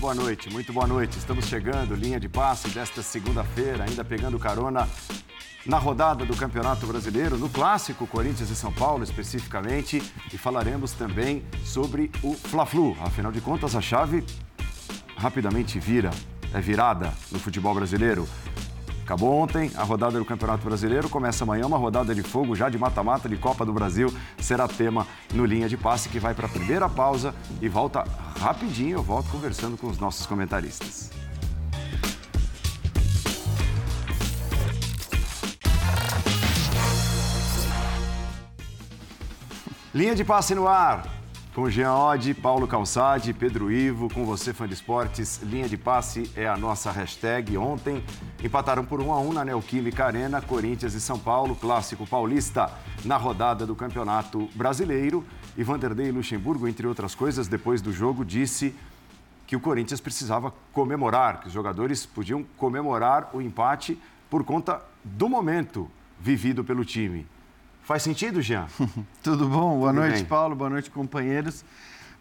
boa noite, muito boa noite. Estamos chegando, linha de passe desta segunda-feira, ainda pegando carona na rodada do Campeonato Brasileiro, no clássico Corinthians e São Paulo especificamente, e falaremos também sobre o Fla-Flu. Afinal de contas, a chave rapidamente vira, é virada no futebol brasileiro. Acabou ontem a rodada do Campeonato Brasileiro, começa amanhã uma rodada de fogo já de mata-mata de Copa do Brasil. Será tema no Linha de Passe, que vai para a primeira pausa e volta rapidinho. Eu volto conversando com os nossos comentaristas. Linha de passe no ar. Com Jean Oddi, Paulo Calçade, Pedro Ivo, com você, fã de esportes. Linha de passe é a nossa hashtag. Ontem empataram por 1 a 1 na Neoquímica Arena, Corinthians e São Paulo, clássico paulista, na rodada do Campeonato Brasileiro. E Vanderlei Luxemburgo, entre outras coisas, depois do jogo, disse que o Corinthians precisava comemorar, que os jogadores podiam comemorar o empate por conta do momento vivido pelo time. Faz sentido, Jean? Tudo bom? Boa Tudo noite, bem. Paulo. Boa noite, companheiros.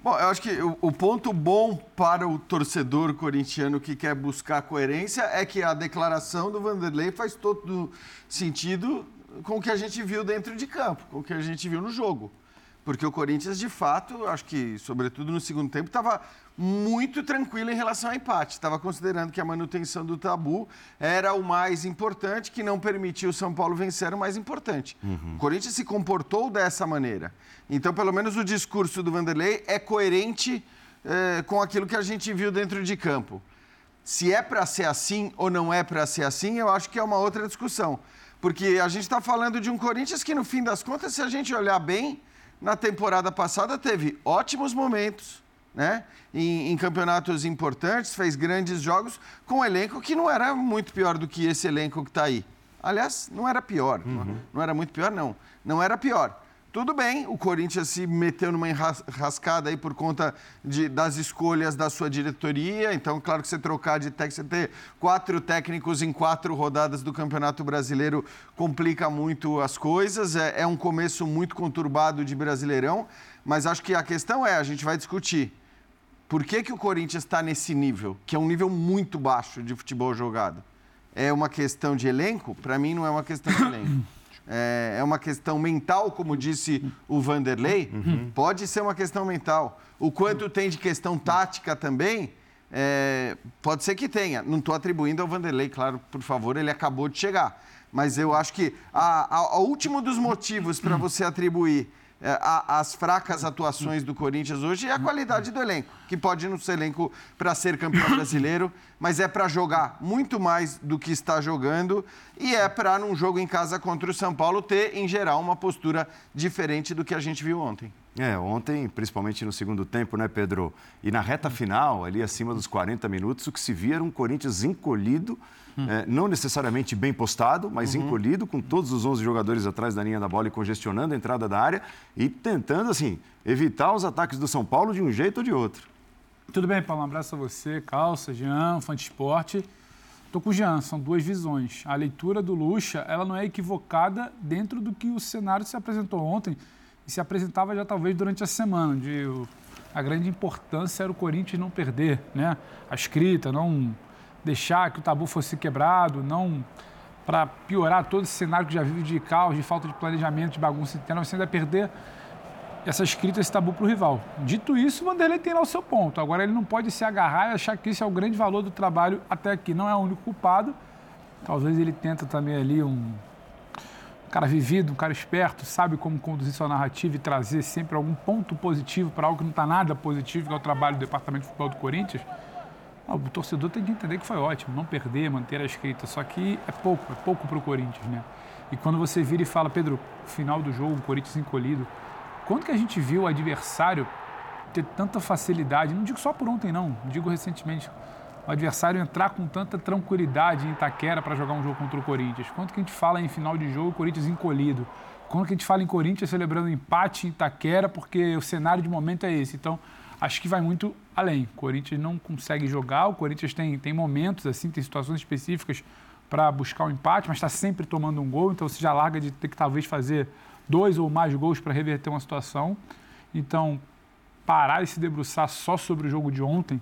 Bom, eu acho que o, o, ponto bom para o torcedor corintiano que quer buscar coerência é que a declaração do Vanderlei faz todo sentido com o que a gente viu dentro de campo, com o que a gente viu no jogo. Porque o Corinthians, de fato, acho que, sobretudo no segundo tempo, estava muito tranquilo em relação ao empate. Estava considerando que a manutenção do tabu era o mais importante, que não permitiu o São Paulo vencer o mais importante. Uhum. O Corinthians se comportou dessa maneira. Então, pelo menos o discurso do Vanderlei é coerente é, com aquilo que a gente viu dentro de campo. Se é para ser assim ou não é para ser assim, eu acho que é uma outra discussão. Porque a gente está falando de um Corinthians que, no fim das contas, se a gente olhar bem, na temporada passada teve ótimos momentos, né? Em, em, campeonatos importantes, fez grandes jogos com um elenco que não era muito pior do que esse elenco que está aí. Aliás, não era pior, uhum. não, não era muito pior, não. Não era pior. Tudo bem, o Corinthians se meteu numa enrascada aí por conta de, das escolhas da sua diretoria. Então, claro que você trocar de técnico, você ter quatro técnicos em quatro rodadas do Campeonato Brasileiro complica muito as coisas. É, é um começo muito conturbado de Brasileirão. Mas acho que a questão é, a gente vai discutir. Por que, que o Corinthians está nesse nível, que é um nível muito baixo de futebol jogado? É uma questão de elenco? Para mim, não é uma questão de elenco é, é uma questão mental, como disse o Vanderlei, uhum. pode ser uma questão mental. O quanto tem de questão tática também, é, pode ser que tenha. Não estou atribuindo ao Vanderlei, claro, por favor, ele acabou de chegar. Mas eu acho que a último dos motivos para você atribuir as fracas atuações do Corinthians hoje é a qualidade do elenco, que pode não ser elenco para ser campeão brasileiro, mas é para jogar muito mais do que está jogando e é para, num jogo em casa contra o São Paulo, ter, em geral, uma postura diferente do que a gente viu ontem. É, ontem, principalmente no segundo tempo, né, Pedro? E na reta final, ali acima dos 40 minutos, o que se via era um Corinthians encolhido é, não necessariamente bem postado, mas uhum. encolhido, com todos os 11 jogadores atrás da linha da bola e congestionando a entrada da área e tentando, assim, evitar os ataques do São Paulo de um jeito ou de outro. Tudo bem, Paulo? Um abraço a você, Calça, Jean, fã de esporte. Estou com o Jean, são duas visões. A leitura do Lucha, ela não é equivocada dentro do que o cenário se apresentou ontem e se apresentava já talvez durante a semana, de a grande importância era o Corinthians não perder, né? A escrita, não deixar que o tabu fosse quebrado, não para piorar todo esse cenário que já vive de caos, de falta de planejamento, de bagunça interna, você ainda perder essa escrita, esse tabu para o rival. Dito isso, o Vanderlei tem lá o seu ponto. Agora, ele não pode se agarrar e achar que isso é o grande valor do trabalho até aqui. Não é o único culpado. Talvez ele tenta também ali um, cara vivido, um cara esperto, sabe como conduzir sua narrativa e trazer sempre algum ponto positivo para algo que não está nada positivo, que é o trabalho do Departamento de Futebol do Corinthians. O torcedor tem que entender que foi ótimo, não perder, manter a escrita. Só que é pouco, é pouco para o Corinthians, né? E quando você vira e fala, Pedro, final do jogo, o Corinthians encolhido, quando que a gente viu o adversário ter tanta facilidade, não digo só por ontem não, digo recentemente, o adversário entrar com tanta tranquilidade em Itaquera para jogar um jogo contra o Corinthians? Quando que a gente fala em final de jogo, o Corinthians encolhido? Quando que a gente fala em Corinthians celebrando empate em Itaquera, porque o cenário de momento é esse? Então, acho que vai muito além. O Corinthians não consegue jogar, o Corinthians tem, tem momentos, assim, tem situações específicas para buscar o um empate, mas está sempre tomando um gol, então você já larga de ter que talvez fazer dois ou mais gols para reverter uma situação. Então, parar e se debruçar só sobre o jogo de ontem,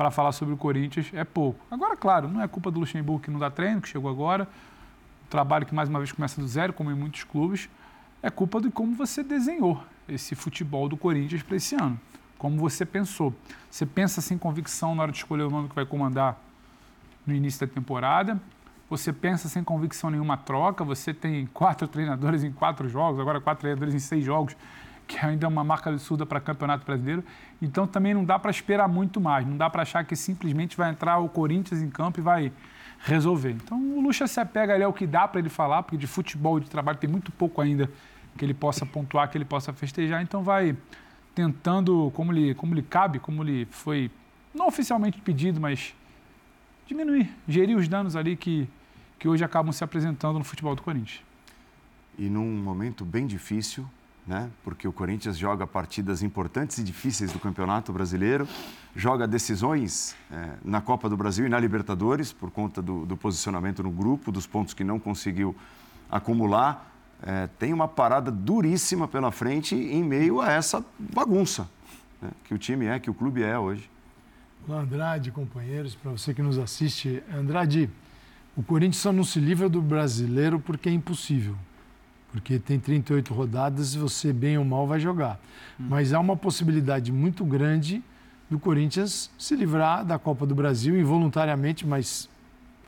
para falar sobre o Corinthians é pouco. Agora, claro, não é culpa do Luxemburgo que não dá treino, que chegou agora, trabalho que mais uma vez começa do zero, como em muitos clubes, é culpa de como você desenhou esse futebol do Corinthians para esse ano. Como você pensou. Você pensa sem convicção na hora de escolher o nome que vai comandar no início da temporada. Você pensa sem convicção nenhuma troca. Você tem quatro treinadores em quatro jogos, agora quatro treinadores em seis jogos, que ainda é uma marca absurda para Campeonato Brasileiro. Então também não dá para esperar muito mais. Não dá para achar que simplesmente vai entrar o Corinthians em campo e vai resolver. Então o Lucha se apega ali ao que dá para ele falar, porque de futebol e de trabalho tem muito pouco ainda que ele possa pontuar, que ele possa festejar. Então vai tentando, como lhe, como lhe cabe, como lhe foi não oficialmente pedido, mas diminuir, gerir os danos ali que, que hoje acabam se apresentando no futebol do Corinthians. E num momento bem difícil, né? Porque o Corinthians joga partidas importantes e difíceis do Campeonato Brasileiro, joga decisões é, na Copa do Brasil e na Libertadores por conta do, do, posicionamento no grupo, dos pontos que não conseguiu acumular. É, tem uma parada duríssima pela frente em meio a essa bagunça né? que o time é, que o clube é hoje. Andrade, companheiros, para você que nos assiste. Andrade, o Corinthians só não se livra do brasileiro porque é impossível porque tem 38 rodadas e você, bem ou mal, vai jogar. Hum. Mas há uma possibilidade muito grande do Corinthians se livrar da Copa do Brasil involuntariamente, mas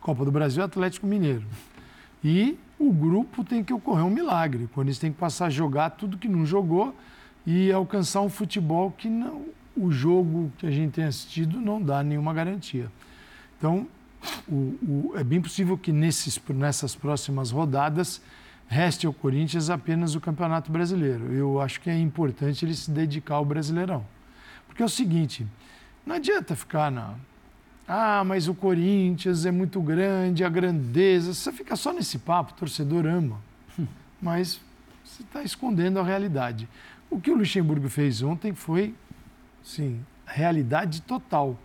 Copa do Brasil é Atlético Mineiro. E o grupo tem que ocorrer um milagre. O Corinthians tem que passar a jogar tudo que não jogou e alcançar um futebol que não, o jogo que a gente tem assistido não dá nenhuma garantia. Então, o, o, é bem possível que nesses, nessas próximas rodadas reste ao Corinthians apenas o Campeonato Brasileiro. Eu acho que é importante ele se dedicar ao Brasileirão. Porque é o seguinte, não adianta ficar na. Ah, mas o Corinthians é muito grande, a grandeza. Você fica só nesse papo, o torcedor ama. Mas você está escondendo a realidade. O que o Luxemburgo fez ontem foi, sim, realidade total.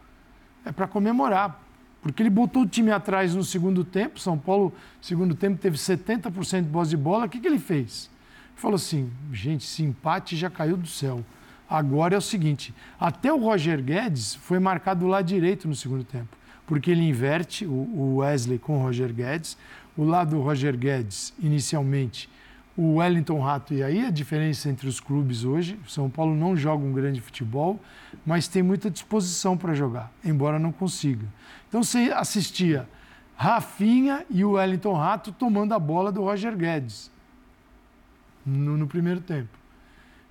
É para comemorar, porque ele botou o time atrás no segundo tempo. São Paulo, segundo tempo, teve 70% de posse de bola. O que, que ele fez? Ele falou assim: gente, esse empate já caiu do céu. Agora é o seguinte: até o Roger Guedes foi marcado do lado direito no segundo tempo, porque ele inverte o Wesley com o Roger Guedes. O lado do Roger Guedes, inicialmente, o Wellington Rato. E aí a diferença entre os clubes hoje: São Paulo não joga um grande futebol, mas tem muita disposição para jogar, embora não consiga. Então você assistia Rafinha e o Wellington Rato tomando a bola do Roger Guedes no, no primeiro tempo.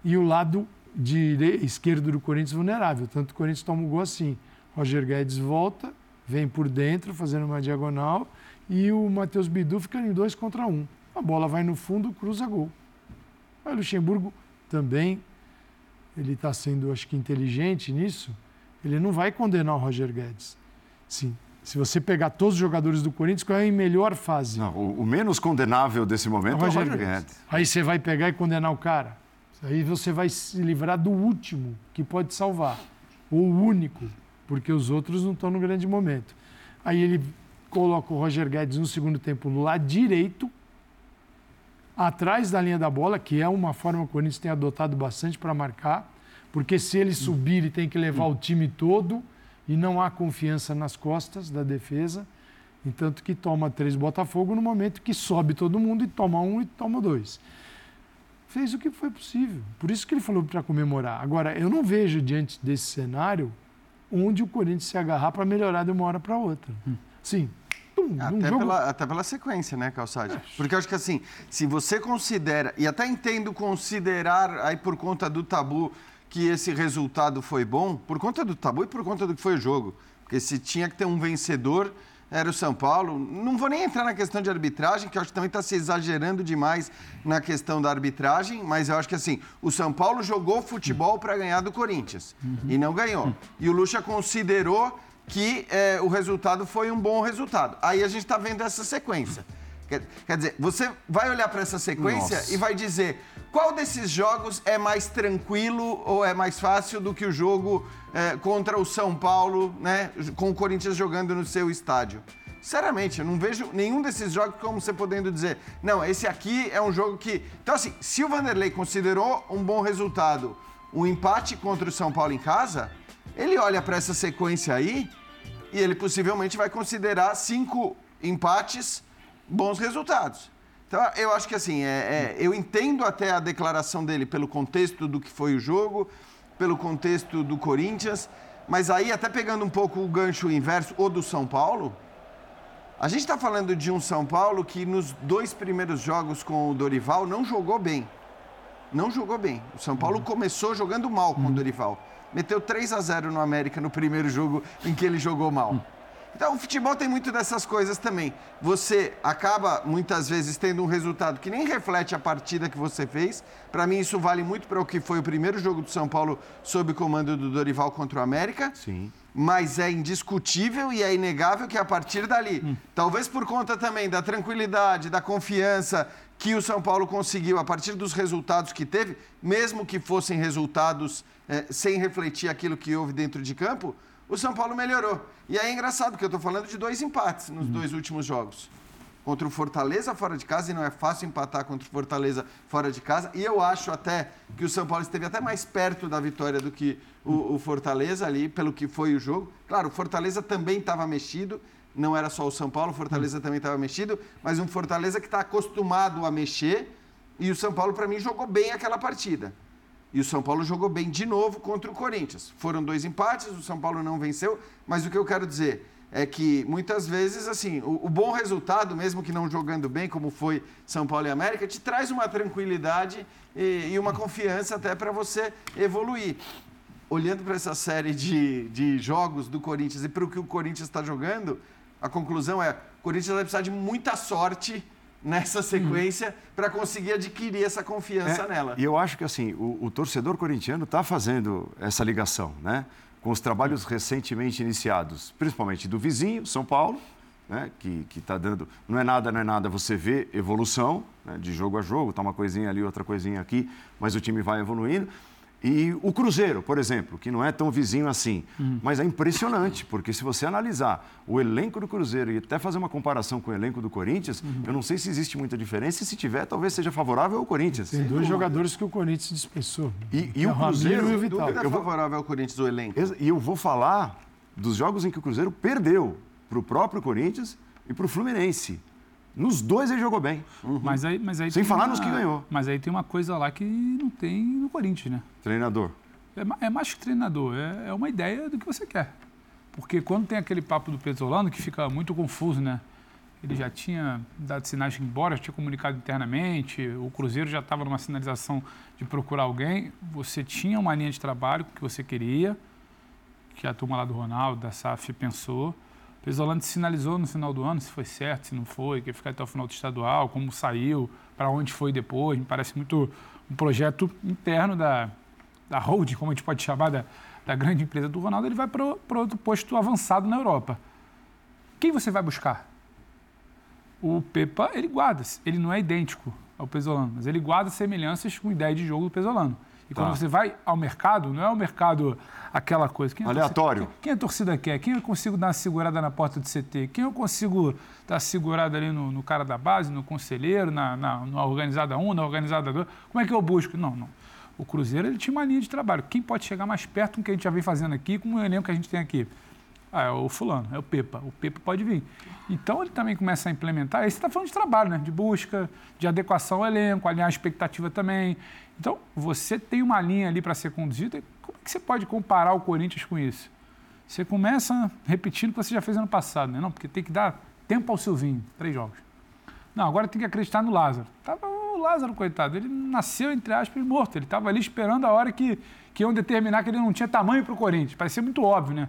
E o lado de, esquerdo do Corinthians vulnerável. Tanto o Corinthians toma o gol assim. Roger Guedes volta, vem por dentro, fazendo uma diagonal, e o Matheus Bidu fica em dois contra um. A bola vai no fundo, cruza gol. O Luxemburgo também, ele está sendo, acho que, inteligente nisso. Ele não vai condenar o Roger Guedes. Sim. Se você pegar todos os jogadores do Corinthians, qual é a melhor fase? Não, o, o, menos condenável desse momento é o Roger Guedes. Aí você vai pegar e condenar o cara. Aí você vai se livrar do último que pode salvar. Ou o único, porque os outros não estão no grande momento. Aí ele coloca o Roger Guedes no segundo tempo no lado direito, atrás da linha da bola, que é uma forma que o Corinthians tem adotado bastante para marcar, porque se ele subir, ele tem que levar o time todo e não há confiança nas costas da defesa, entanto que toma três Botafogo no momento que sobe todo mundo e toma um e toma dois. Fez o que foi possível. Por isso que ele falou para comemorar. Agora, eu não vejo diante desse cenário onde o Corinthians se agarrar para melhorar de uma hora para outra. Hum. Sim. até, jogo... pela, até pela sequência, né, Calçade? É. Porque eu acho que assim, se você considera, e até entendo considerar aí por conta do tabu que esse resultado foi bom por conta do tabu e por conta do que foi o jogo. Porque se tinha que ter um vencedor, era o São Paulo. Não vou nem entrar na questão de arbitragem, que eu acho que também está se exagerando demais na questão da arbitragem, mas eu acho que assim, o São Paulo jogou futebol para ganhar do Corinthians uhum. e não ganhou. E o Lucha considerou que é, o resultado foi um bom resultado. Aí a gente está vendo essa sequência. Quer, quer, dizer, você vai olhar para essa sequência Nossa. e vai dizer qual desses jogos é mais tranquilo ou é mais fácil do que o jogo é, contra o São Paulo, né, com o Corinthians jogando no seu estádio. Sinceramente, eu não vejo nenhum desses jogos como você podendo dizer, não, esse aqui é um jogo que. Então, assim, se o Vanderlei considerou um bom resultado um empate contra o São Paulo em casa, ele olha para essa sequência aí e ele possivelmente vai considerar cinco empates bons resultados. Então, eu acho que assim, é, é, eu entendo até a declaração dele pelo contexto do que foi o jogo, pelo contexto do Corinthians, mas aí, até pegando um pouco o gancho inverso, ou do São Paulo, a gente está falando de um São Paulo que nos dois primeiros jogos com o Dorival não jogou bem. Não jogou bem. O São Paulo uhum. começou jogando mal com o Dorival. Meteu 3 a 0 no América no primeiro jogo em que ele jogou mal. Uhum. Então, o futebol tem muito dessas coisas também. Você acaba, muitas vezes, tendo um resultado que nem reflete a partida que você fez. Para mim, isso vale muito para o que foi o primeiro jogo do São Paulo sob o comando do Dorival contra o América. Sim. Mas é indiscutível e é inegável que a partir dali, hum. talvez por conta também da tranquilidade, da confiança que o São Paulo conseguiu a partir dos resultados que teve, mesmo que fossem resultados é, sem refletir aquilo que houve dentro de campo, o São Paulo melhorou. E aí é engraçado, porque eu estou falando de dois empates nos uhum. dois últimos jogos. Contra o Fortaleza fora de casa, e não é fácil empatar contra o Fortaleza fora de casa. E eu acho até que o São Paulo esteve até mais perto da vitória do que o, o Fortaleza ali, pelo que foi o jogo. Claro, o Fortaleza também estava mexido, não era só o São Paulo, o Fortaleza uhum. também estava mexido, mas um Fortaleza que está acostumado a mexer. E o São Paulo, para mim, jogou bem aquela partida. E o São Paulo jogou bem de novo contra o Corinthians. Foram dois empates, o São Paulo não venceu, mas o que eu quero dizer é que muitas vezes, assim, o, o, bom resultado, mesmo que não jogando bem, como foi São Paulo e América, te traz uma tranquilidade e, e uma confiança até para você evoluir. Olhando para essa série de, de jogos do Corinthians e para o que o Corinthians está jogando, a conclusão é: o Corinthians vai precisar de muita sorte nessa sequência para conseguir adquirir essa confiança é, nela. E eu acho que assim o, o torcedor corintiano está fazendo essa ligação, né? Com os trabalhos recentemente iniciados, principalmente do vizinho, São Paulo, né? Que está dando. Não é nada, não é nada, você vê evolução né? de jogo a jogo, tá uma coisinha ali, outra coisinha aqui, mas o time vai evoluindo. E o Cruzeiro, por exemplo, que não é tão vizinho assim, uhum. mas é impressionante, porque se você analisar o elenco do Cruzeiro e até fazer uma comparação com o elenco do Corinthians, uhum. eu não sei se existe muita diferença e se tiver, talvez seja favorável ao Corinthians. Tem dois jogadores que o Corinthians dispensou. E, e o Cruzeiro... E o Vital. é favorável ao Corinthians o elenco. E eu vou falar dos jogos em que o Cruzeiro perdeu para o próprio Corinthians e para o Fluminense. Nos dois ele jogou bem. Uhum. Mas aí, mas aí Sem falar uma... nos que ganhou. Mas aí tem uma coisa lá que não tem no Corinthians, né? Treinador. É, é mais que treinador, é, é, uma ideia do que você quer. Porque quando tem aquele papo do Pesolano, que fica muito confuso, né? Ele já tinha dado sinais de ir embora, tinha comunicado internamente, o Cruzeiro já estava numa sinalização de procurar alguém. Você tinha uma linha de trabalho que você queria, que a turma lá do Ronaldo, da SAF, pensou. Pesolano sinalizou no final do ano se foi certo, se não foi, que ia ficar até o final do estadual, como saiu, para onde foi depois. Me parece muito um projeto interno da, da holding, como a gente pode chamar, da, da grande empresa do Ronaldo. Ele vai para outro posto avançado na Europa. Quem você vai buscar? O Pepa, ele guarda, ele não é idêntico ao Pesolano, mas ele guarda semelhanças com ideia de jogo do Pesolano. E quando tá. você vai ao mercado, não é o mercado aquela coisa. Quem Aleatório. Torcida, quem, a torcida quer? Quem eu consigo dar uma segurada na porta do CT? Quem eu consigo dar segurada ali no, no cara da base, no conselheiro, na, na, na organizada 1, na organizada 2? Como é que eu busco? Não, não. O Cruzeiro ele tinha uma linha de trabalho. Quem pode chegar mais perto do que a gente já vem fazendo aqui, com o elenco que a gente tem aqui? Ah, é o fulano, é o Pepa. O Pepa pode vir. Então ele também começa a implementar. Aí você está falando de trabalho, né? De busca, de adequação ao elenco, alinhar a expectativa também. Então, você tem uma linha ali para ser conduzida. Como é que você pode comparar o Corinthians com isso? Você começa repetindo o que você já fez ano passado, né? Não, porque tem que dar tempo ao Silvinho, três jogos. Não, agora tem que acreditar no Lázaro. Tava o Lázaro, coitado, ele nasceu, entre aspas, morto. Ele estava ali esperando a hora que, que iam determinar que ele não tinha tamanho para o Corinthians. Parecia muito óbvio, né?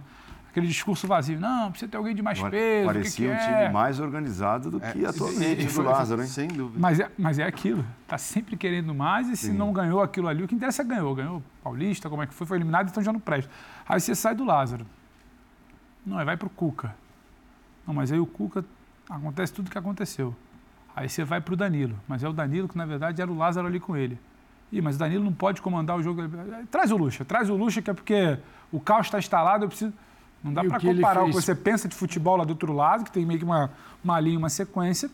Aquele discurso vazio. Não, precisa ter alguém de mais peso. Parecia que um que time é? mais organizado do que é, atualmente do Lázaro, hein? Sem dúvida. Mas é, mas é aquilo. Está sempre querendo mais e se Sim. não ganhou aquilo ali, o que interessa é ganhou. Ganhou Paulista, como é que foi? Foi eliminado, então já não presta. Aí você sai do Lázaro. Não, aí vai para o Cuca. Não, mas aí o Cuca acontece tudo o que aconteceu. Aí você vai para o Danilo. Mas é o Danilo que, na verdade, era o Lázaro ali com ele. Ih, mas o Danilo não pode comandar o jogo. Traz o Lucha, traz o Lucha, que é porque o caos está instalado, eu preciso. Não dá para comparar o que você pensa de futebol lá do outro lado, que tem meio que uma, uma linha, uma sequência,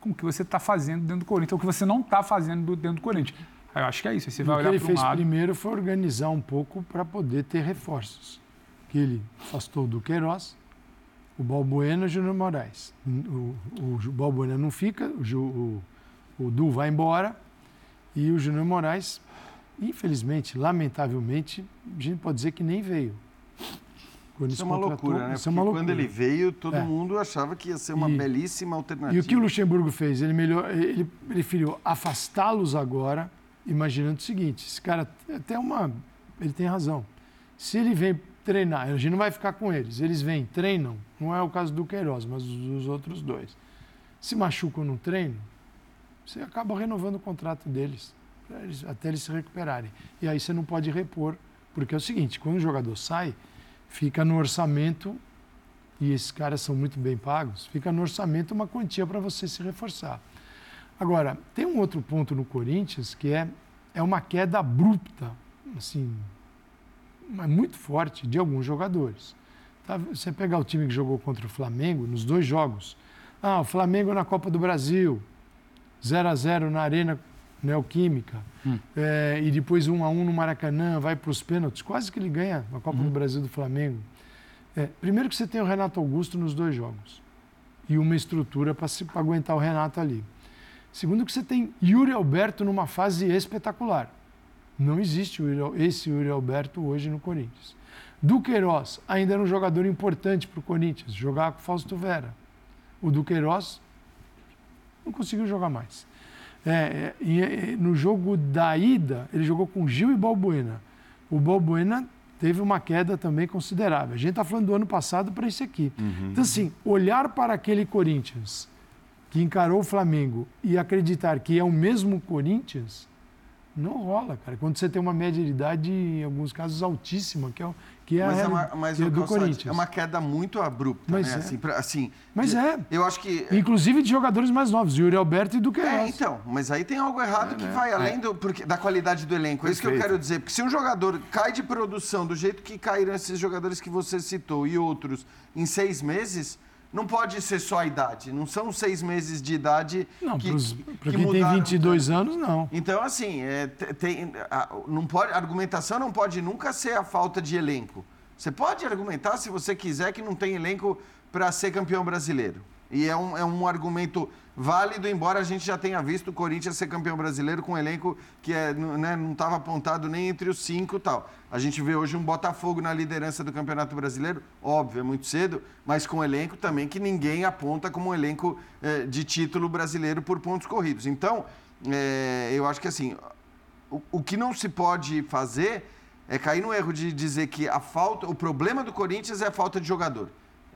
com o que você está fazendo dentro do Corinthians, ou o que você não está fazendo dentro do Corinthians. Eu acho que é isso. Você vai o olhar que ele fez lado... primeiro foi organizar um pouco para poder ter reforços. Que ele afastou do Queiroz, o Balbuena e o Júnior Moraes. O, o, o Balbuena não fica, o, o, o Du vai embora e o Júnior Moraes, infelizmente, lamentavelmente, a gente pode dizer que nem veio. Quando isso é uma loucura, né? Isso é uma loucura. quando ele veio, todo é. mundo achava que ia ser uma e, belíssima alternativa. E o que o Luxemburgo fez? Ele, melhor, ele preferiu afastá-los agora, imaginando o seguinte: esse cara até uma. Ele tem razão. Se ele vem treinar, a gente não vai ficar com eles. Eles vêm, treinam. Não é o caso do Queiroz, mas os, outros dois. Se machucam no treino, você acaba renovando o contrato deles, eles, até eles se recuperarem. E aí você não pode repor, porque é o seguinte: quando o jogador sai fica no orçamento, e esses caras são muito bem pagos, fica no orçamento uma quantia para você se reforçar. Agora, tem um outro ponto no Corinthians que é, é uma queda abrupta, assim, muito forte de alguns jogadores. Tá? Você pegar o time que jogou contra o Flamengo nos dois jogos. Ah, o Flamengo na Copa do Brasil, 0 a 0 na Arena Neoquímica, hum. é, e depois um a um no Maracanã, vai para os pênaltis, quase que ele ganha a Copa uhum. do Brasil do Flamengo. É, primeiro que você tem o Renato Augusto nos dois jogos e uma estrutura para aguentar o Renato ali. Segundo que você tem Yuri Alberto numa fase espetacular. Não existe esse Yuri Alberto hoje no Corinthians. Duqueiroz ainda era um jogador importante para o Corinthians, jogar com Fausto Vera. O Duqueiroz não conseguiu jogar mais. É, é, no jogo da ida, ele jogou com Gil e Balbuena. O Balbuena teve uma queda também considerável. A gente está falando do ano passado para esse aqui. Uhum. Então, assim, olhar para aquele Corinthians que encarou o Flamengo e acreditar que é o mesmo Corinthians, não rola, cara. Quando você tem uma média de idade, em alguns casos, altíssima, que é, que é mas a é uma, mas do Corinthians. É uma queda muito abrupta, mas né? É. Assim, pra, assim, mas é. Eu acho que... Inclusive de jogadores mais novos, Yuri Alberto e do Queiroz. É, então. Mas aí tem algo errado é, que né? vai além é. do, porque, da qualidade do elenco. É isso que eu quero dizer. Porque se um jogador cai de produção do jeito que caíram esses jogadores que você citou e outros em seis meses não pode ser só a idade. Não são seis meses de idade não, que, para quem tem 22 anos, não. Então, assim, é, tem, a, não pode, a argumentação não pode nunca ser a falta de elenco. Você pode argumentar, se você quiser, que não tem elenco para ser campeão brasileiro. E é um, é um argumento válido, embora a gente já tenha visto o Corinthians ser campeão brasileiro com um elenco que é, né, não estava apontado nem entre os cinco e tal. A gente vê hoje um Botafogo na liderança do Campeonato Brasileiro, óbvio, é muito cedo, mas com um elenco também que ninguém aponta como um elenco é, de título brasileiro por pontos corridos. Então, é, eu acho que assim, o, o que não se pode fazer é cair no erro de dizer que a falta, o problema do Corinthians é a falta de jogador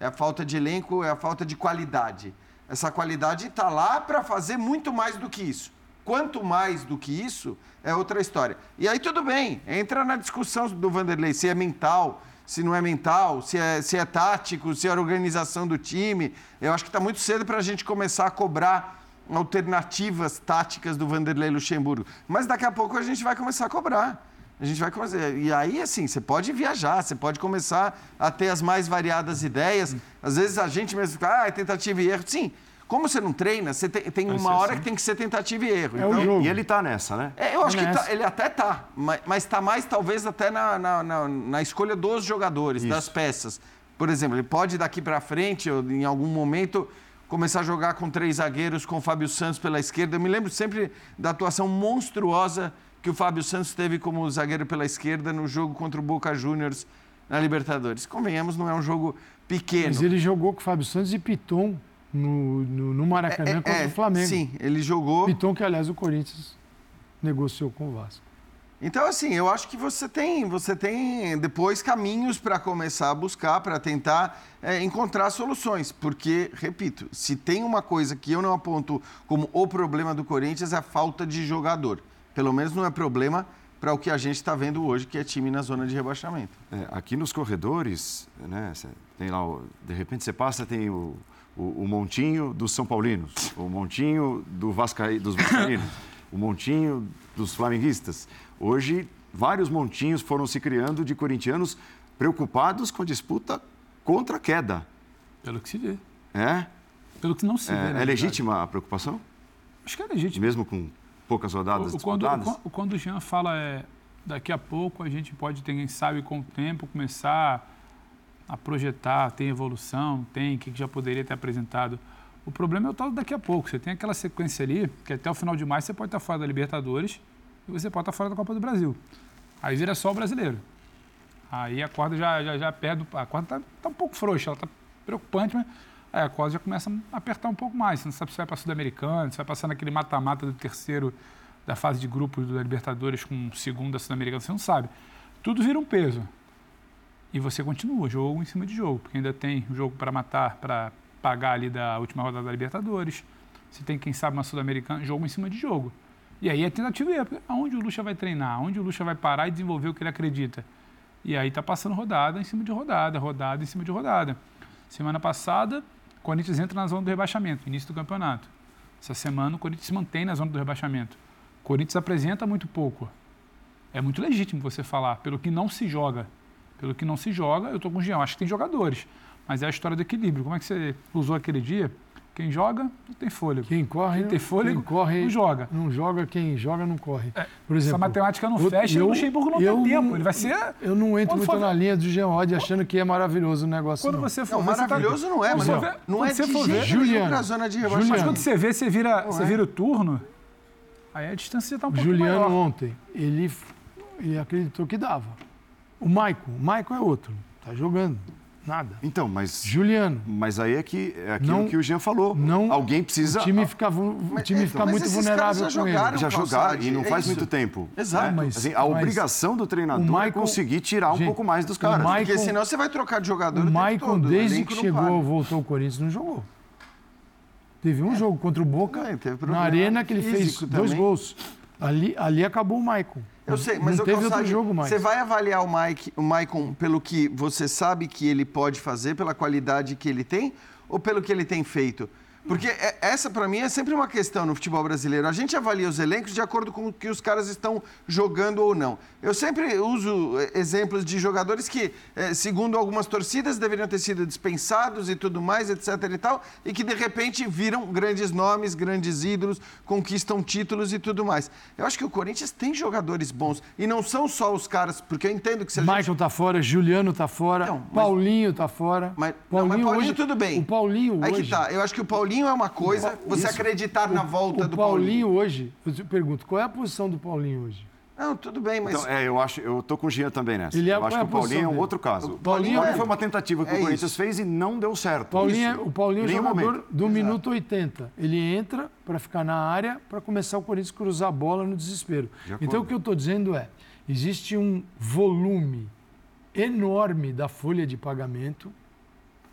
é a falta de elenco, é a falta de qualidade. Essa qualidade está lá para fazer muito mais do que isso. Quanto mais do que isso, é outra história. E aí tudo bem, entra na discussão do Vanderlei, se é mental, se não é mental, se é, se é tático, se é organização do time. Eu acho que está muito cedo para a gente começar a cobrar alternativas táticas do Vanderlei Luxemburgo. Mas daqui a pouco a gente vai começar a cobrar. A gente vai começar. E aí, assim, você pode viajar, você pode começar a ter as mais variadas ideias. Às vezes a gente mesmo fica, ah, é tentativa e erro. Sim, como você não treina, você tem, tem uma hora assim. que tem que ser tentativa e erro. É então, jogo. E ele tá nessa, né? É, eu acho que tá, ele até tá, mas está mais talvez até na, na, na, na escolha dos jogadores, Isso. das peças. Por exemplo, ele pode daqui para frente, ou em algum momento, começar a jogar com três zagueiros, com o Fábio Santos pela esquerda. Eu me lembro sempre da atuação monstruosa que o Fábio Santos teve como zagueiro pela esquerda no jogo contra o Boca Juniors na Libertadores. Convenhamos, não é um jogo pequeno. Mas ele jogou com o Fábio Santos e Piton no, no, no Maracanã é, é, contra é, o Flamengo. Sim, ele jogou. Piton, que aliás o Corinthians negociou com o Vasco. Então, assim, eu acho que você tem, você tem depois caminhos para começar a buscar, para tentar é, encontrar soluções. Porque, repito, se tem uma coisa que eu não aponto como o problema do Corinthians é a falta de jogador pelo menos não é problema para o que a gente está vendo hoje, que é time na zona de rebaixamento. É, aqui nos corredores, né, tem lá, de repente você passa, tem o, o, o montinho dos São Paulinos, o montinho do Vasca, dos Vascaínos, o montinho dos flamenguistas. Hoje, vários montinhos foram se criando de corintianos preocupados com a disputa contra a queda. Pelo que se vê. É? Pelo que não se é, vê. É legítima a preocupação? Acho que é legítima. Mesmo com poucas rodadas o, disputadas? Quando, quando o Jean fala é, daqui a pouco a gente pode ter, quem sabe, com o tempo, começar a projetar, tem evolução, tem, o que já poderia ter apresentado. O problema é o tal daqui a pouco. Você tem aquela sequência ali, que até o final de maio você pode estar fora da Libertadores e você pode estar fora da Copa do Brasil. Aí vira só o brasileiro. Aí a corda já, já, já perde. A corda está tá um pouco frouxa, ela está preocupante, mas aí a corda já começa a apertar um pouco mais. Você não sabe se vai para Sul-Americano, se vai passar naquele mata-mata do terceiro da fase de grupos da Libertadores com o segundo da Sul-Americana, você não sabe. Tudo vira um peso. E você continua, jogo em cima de jogo, porque ainda tem jogo para matar, para pagar ali da última rodada da Libertadores. Você tem, quem sabe, uma Sul-Americana, jogo em cima de jogo. E aí é tentativa erro. Aonde o Lucha vai treinar? Aonde o Lucha vai parar e desenvolver o que ele acredita? E aí está passando rodada em cima de rodada, rodada em cima de rodada. Semana passada, o Corinthians entra na zona do rebaixamento, início do campeonato. Essa semana, o Corinthians se mantém na zona do rebaixamento. O Corinthians apresenta muito pouco. É muito legítimo você falar, pelo que não se joga. Pelo que não se joga, eu estou com o Jean. Acho que tem jogadores, mas é a história do equilíbrio. Como é que você usou aquele dia? Quem joga não tem fôlego. Quem corre, quem tem fôlego quem corre, não joga. Não joga, quem joga não corre. É, Por exemplo, essa matemática não fecha eu, o Luxemburgo não eu, tem tempo. Ele vai ser. Eu não entro muito for... na linha do Jean Odd achando que é maravilhoso o negócio. Quando não. você for não, ver, maravilhoso tá... não é, mas não, não é de jeito Juliano, na zona de rebaixamento. Mas quando você vê, você vira, você é. vira o turno, aí a distância está um pouco Juliano maior. ontem, ele, ele acreditou que dava. O Maicon, o Maicon é outro, tá jogando. Nada. Então, mas. Juliano. Mas aí é, que, é aquilo não, que o Jean falou. Não, Alguém precisa. O time fica, o time fica muito vulnerável já jogaram, Já jogaram e não é faz isso. muito tempo. Exato. Né? Mas, assim, a mas obrigação do treinador Michael, é conseguir tirar gente, um pouco mais dos caras. Michael, porque senão você vai trocar de jogador. O Maicon, desde que chegou, voltou ao Corinthians, não jogou. Teve um é. jogo contra o Boca é, na arena que ele fez também. dois gols. Ali, ali acabou o Maicon. Eu sei, mas não teve outro jogo mais. Você vai avaliar o Mike, o Maicon pelo que você sabe que ele pode fazer, pela qualidade que ele tem, ou pelo que ele tem feito? Porque é, essa, para mim, é sempre uma questão no futebol brasileiro. A gente avalia os elencos de acordo com o que os caras estão jogando ou não. Eu sempre uso eh, exemplos de jogadores que, eh, segundo algumas torcidas, deveriam ter sido dispensados e tudo mais, etc e tal, e que de repente viram grandes nomes, grandes ídolos, conquistam títulos e tudo mais. Eu acho que o Corinthians tem jogadores bons. E não são só os caras, porque eu entendo que se a gente... Michael tá fora, Juliano tá fora, não, mas... Paulinho tá fora. Mas Paulinho, não, mas Paulinho hoje... tudo bem. O Paulinho hoje... Aí que tá. Eu acho que o Paulinho é uma coisa, você Isso. acreditar na volta o do Paulinho. Paulinho hoje, eu te pergunto, qual é a posição do Paulinho hoje? Não, tudo bem, mas. Então, é, eu acho, eu tô com o Jean também nessa. Ele é, eu acho que o Paulinho é um outro caso. O Paulinho, Paulinho é, foi uma tentativa que é o Corinthians isso. fez e não deu certo. Paulinho, é- o Paulinho é jogador momento. do Exato. minuto 80. Ele entra para ficar na área para começar o Corinthians cruzar a bola no desespero. De então o que eu estou dizendo é, existe um volume enorme da folha de pagamento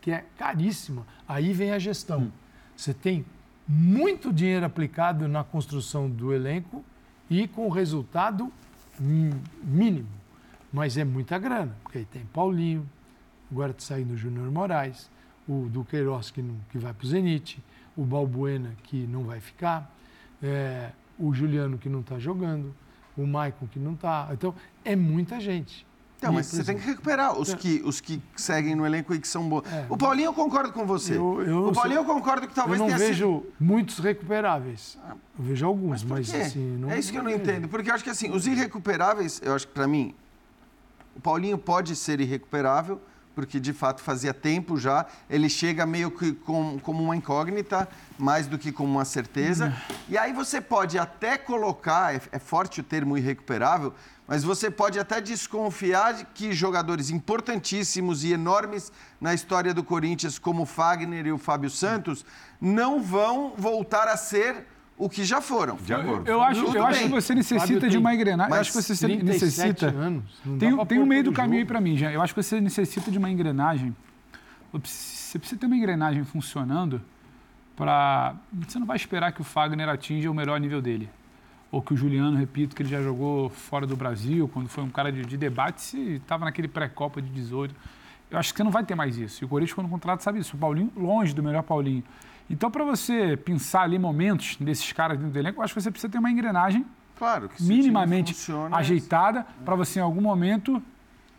que é caríssima. Aí vem a gestão. Hum. Você tem muito dinheiro aplicado na construção do elenco e com resultado mínimo. Mas é muita grana, porque aí tem Paulinho, agora está saindo o Júnior Moraes, o Duqueiroz que, não, que vai para o Zenit, o Balbuena que não vai ficar, é, o Juliano que não está jogando, o Maicon que não está. Então, é muita gente. Não, mas você tem que recuperar os, é. que, os que seguem no elenco e que são bons. É. O Paulinho, eu concordo com você. Eu, eu o Paulinho, eu concordo que talvez eu não vejo sido... muitos recuperáveis. Eu vejo alguns, mas, mas assim... Não, é isso que eu não entendo. Porque eu acho que assim, os irrecuperáveis, eu acho que para mim, o Paulinho pode ser irrecuperável, porque de fato fazia tempo já. Ele chega meio que com, como uma incógnita, mais do que como uma certeza. Hum. E aí você pode até colocar, é, é forte o termo irrecuperável, mas você pode até desconfiar de que jogadores importantíssimos e enormes na história do Corinthians, como o Fagner e o Fábio Santos, não vão voltar a ser o que já foram. De acordo. Eu, eu acho, eu acho que você necessita de uma engrenagem. Eu acho que você necessita. Anos, tem tem um meio do caminho aí para mim, já. Eu acho que você necessita de uma engrenagem. Você precisa ter uma engrenagem funcionando para. Você não vai esperar que o Fagner atinja o melhor nível dele ou que o Juliano, repito, que ele já jogou fora do Brasil, quando foi um cara de, de debate, se estava naquele pré-copa de 18. Eu acho que você não vai ter mais isso. E o Corinthians, quando contrato, sabe isso. O Paulinho, longe do melhor Paulinho. Então, para você pensar ali momentos desses caras dentro do elenco, eu acho que você precisa ter uma engrenagem claro, minimamente ajeitada para você, em algum momento,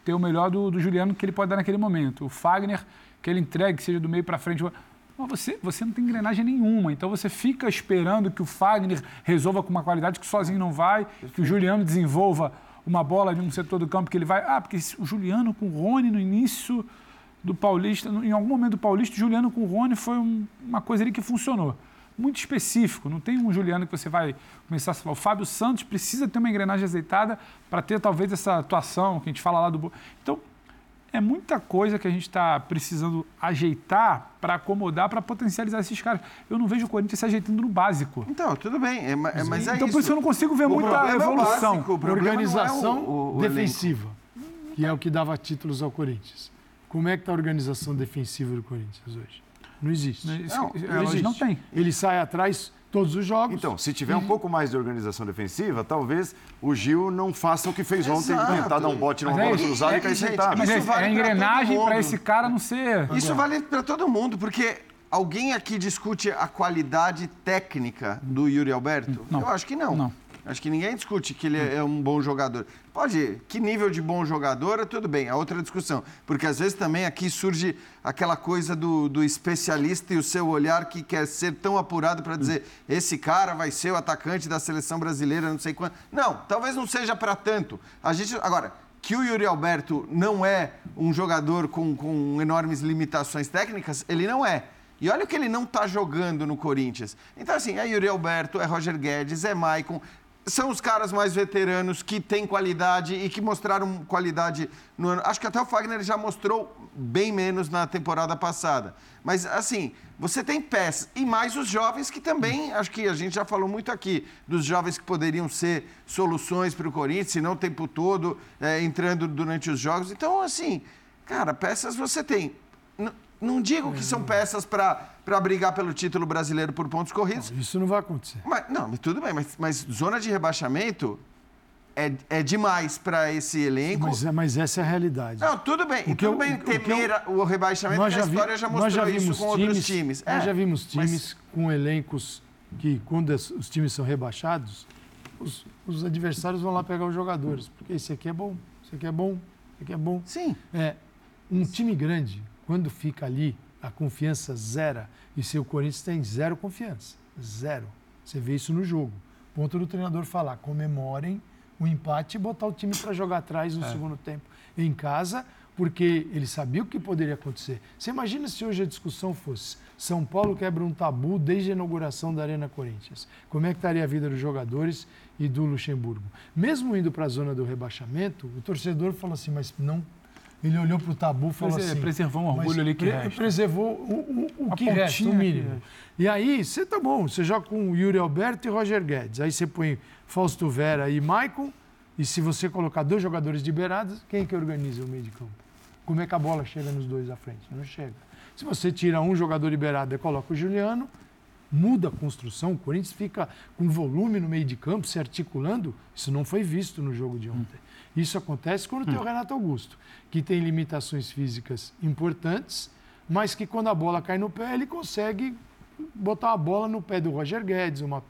ter o melhor do, do, Juliano que ele pode dar naquele momento. O Fagner, que ele entregue, seja do meio para frente. Mas você, você não tem engrenagem nenhuma. Então você fica esperando que o Fagner resolva com uma qualidade que sozinho não vai, que o Juliano desenvolva uma bola de um setor do campo que ele vai. Ah, porque o Juliano com o Rony no início do Paulista, em algum momento do Paulista, o Juliano com o Rony foi um, uma coisa ali que funcionou. Muito específico, não tem um Juliano que você vai começar a falar. O Fábio Santos precisa ter uma engrenagem azeitada para ter talvez essa atuação que a gente fala lá do. Então, é muita coisa que a gente está precisando ajeitar para acomodar, para potencializar esses caras. Eu não vejo o Corinthians se ajeitando no básico. Então, tudo bem, é, é, mas é Então, isso. por isso eu não consigo ver O muita problema é o evolução. básico, Organização não é o- o- o defensiva, que é o que dava títulos ao Corinthians. Como é que está a organização defensiva do Corinthians hoje? Não existe. Não, Não hoje existe. não tem. Ele sai atrás todos os jogos. Então, se tiver um pouco mais de organização defensiva, talvez o Gil não faça o que fez ontem, Exato. tentar dar um bote numa Mas é bola cruzada é- e cair gente, sentado. Mas Isso é, vale é a engrenagem para esse cara não ser. Isso vale para todo mundo, porque alguém aqui discute a qualidade técnica do Yuri Alberto? Não. Eu acho que não. Não. Acho que ninguém discute que ele é um bom jogador. Pode, que nível de bom jogador, tudo bem, é outra discussão. Porque às vezes também aqui surge aquela coisa do, do especialista e o seu olhar que quer ser tão apurado para dizer esse cara vai ser o atacante da seleção brasileira, não sei quando. Não, talvez não seja para tanto. A gente, agora, que o Yuri Alberto não é um jogador com, com enormes limitações técnicas, ele não é. E olha o que ele não está jogando no Corinthians. Então, assim, é Yuri Alberto, é Roger Guedes, é Maicon. São os caras mais veteranos que têm qualidade e que mostraram qualidade no ano. Acho que até o Fagner já mostrou bem menos na temporada passada. Mas, assim, você tem peças. E mais os jovens que também, acho que a gente já falou muito aqui, dos jovens que poderiam ser soluções para o Corinthians, se não o tempo todo, é, entrando durante os jogos. Então, assim, cara, peças você tem. Não digo que são peças para brigar pelo título brasileiro por pontos corridos. Isso não vai acontecer. Mas, não, mas tudo bem, mas, mas zona de rebaixamento é, é demais para esse elenco. Mas, é- mas essa é a realidade. Não, tudo bem. E O tudo eu- bem o eu- temer a- o rebaixamento, nós a já, vi- história já mostrou já isso com outros times. Nós É, já vimos mas- times com elencos que, quando os times são rebaixados, os, os adversários vão lá pegar os jogadores. Porque esse aqui é bom, esse aqui é bom, esse aqui é bom. Sim. É, um time grande, quando fica ali, a confiança zera, e seu Corinthians tem zero confiança. Zero. Você vê isso no jogo. Ponto do treinador falar, comemorem o empate e botar o time para jogar atrás no segundo tempo em casa, porque ele sabia o que poderia acontecer. Você imagina se hoje a discussão fosse São Paulo quebra um tabu desde a inauguração da Arena Corinthians. Como é que estaria a vida dos jogadores e do Luxemburgo? Mesmo indo para a zona do rebaixamento, o torcedor falou assim, mas não... Ele olhou para o tabu e falou Prese- assim... preservou um orgulho ali que pre- resta. Preservou o, o, o A que resta, o pontinha mínimo. resta. E aí, você tá bom, você joga com o Yuri Alberto e Roger Guedes. Aí você põe Fausto Vera e Maicon. E se você colocar dois jogadores de beirada, quem é que organiza o meio de campo? Como é que a bola chega nos dois à frente? Não chega. Se você tira um jogador de beirada e coloca o Juliano, muda a construção. O Corinthians fica com volume no meio de campo, se articulando. Isso não foi visto no jogo de ontem. Isso acontece quando tem o Renato Augusto, que tem limitações físicas importantes, mas que quando a bola cai no pé, ele consegue botar uma bola no pé do Roger Guedes, uma,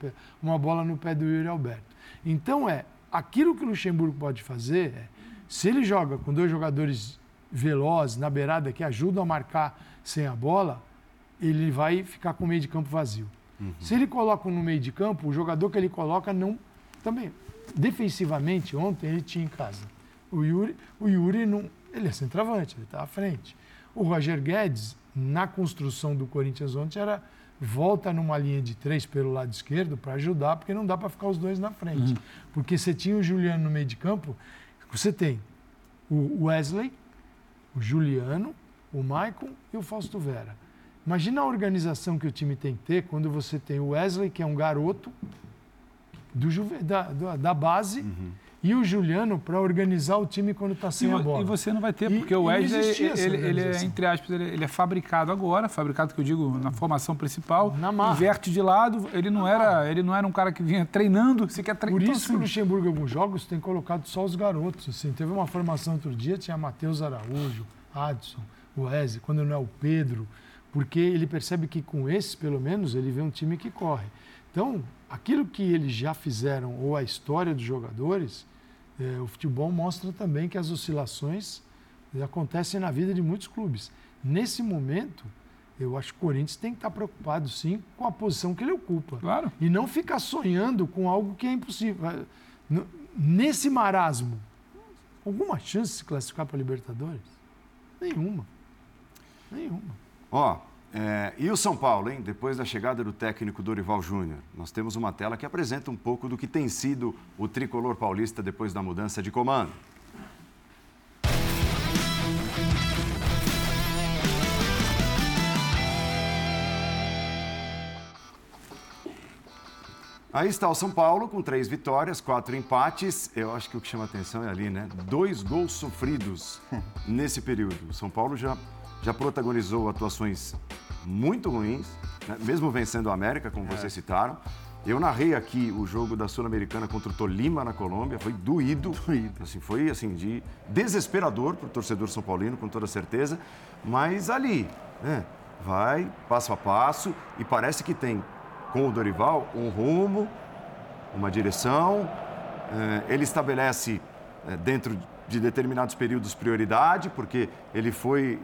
uma bola no pé do Yuri Alberto. Então é, aquilo que o Luxemburgo pode fazer é, se ele joga com dois jogadores velozes na beirada que ajudam a marcar sem a bola, ele vai ficar com o meio de campo vazio. Se ele coloca no meio de campo, o jogador que ele coloca não. Também, defensivamente, ontem ele tinha em casa. O Yuri, o Yuri não. Ele é centroavante, ele está à frente. O Roger Guedes, na construção do Corinthians ontem, era volta numa linha de três pelo lado esquerdo para ajudar, porque não dá para ficar os dois na frente. Porque você tinha o Juliano no meio de campo, você tem o Wesley, o Juliano, o Maicon e o Fausto Vera. Imagina a organização que o time tem que ter quando você tem o Wesley, que é um garoto do juve- da, da, da base, e o Juliano para organizar o time quando está E, sem a vo- bola. e você não vai ter, E- porque e o Wesley, ele, ele é, entre aspas, ele, ele é fabricado agora, fabricado que eu digo na formação principal, Na marra. inverte de lado, ele não, era, ele não era um cara que vinha treinando, sequer Por treinando. isso que o Luxemburgo, em alguns jogos, tem colocado só os garotos. Assim. Teve uma formação outro dia, tinha Matheus Araújo, Adson, o Wesley, quando não é o Pedro, porque ele percebe que com esses, pelo menos, ele vê um time que corre. Então, aquilo que eles já fizeram, ou a história dos jogadores, eh, o futebol mostra também que as oscilações eh, acontecem na vida de muitos clubes. Nesse momento, Eu acho que o Corinthians tem que estar preocupado, sim, com a posição que ele ocupa. Claro. E não ficar sonhando com algo que é impossível. Nesse marasmo, alguma chance de se classificar para a Libertadores? Nenhuma. Nenhuma. Ó, é, e o São Paulo, hein? Depois da chegada do técnico Dorival Júnior, nós temos uma tela que apresenta um pouco do que tem sido o tricolor paulista depois da mudança de comando. Aí está o São Paulo com três vitórias, quatro empates. Eu acho que o que chama atenção é ali, né? Dois gols sofridos nesse período. O São Paulo já, já protagonizou atuações muito ruins, né? mesmo vencendo o América, como é. vocês citaram. Eu narrei aqui o jogo da Sul-Americana contra o Tolima na Colômbia, foi doído, doído. Assim, foi assim de desesperador para o torcedor são paulino, com toda certeza, mas ali, né, vai passo a passo e parece que tem com o Dorival um rumo, uma direção. É, ele estabelece é, dentro de determinados períodos prioridade, porque ele foi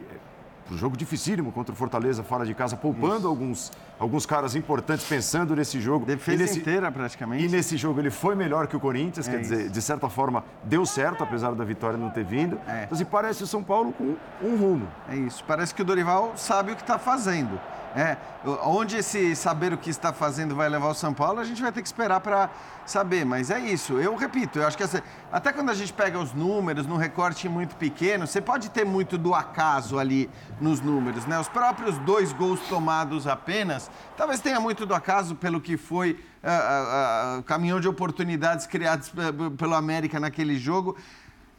para um jogo dificílimo contra o Fortaleza fora de casa, poupando alguns, alguns caras importantes pensando nesse jogo. Defesa nesse, inteira, praticamente. E nesse jogo ele foi melhor que o Corinthians, é quer isso. dizer, de certa forma deu certo, apesar da vitória não ter vindo. É. Então, assim, parece o São Paulo com um rumo. É isso. Parece que o Dorival sabe o que está fazendo. É, onde esse saber o que está fazendo vai levar o São Paulo, a gente vai ter que esperar para saber. Mas é isso. Eu repito, eu acho que essa, até quando a gente pega os números num recorte muito pequeno, você pode ter muito do acaso ali nos números, né? Os próprios dois gols tomados apenas, talvez tenha muito do acaso pelo que foi uh, uh, uh, caminhão de oportunidades criados pelo América naquele jogo.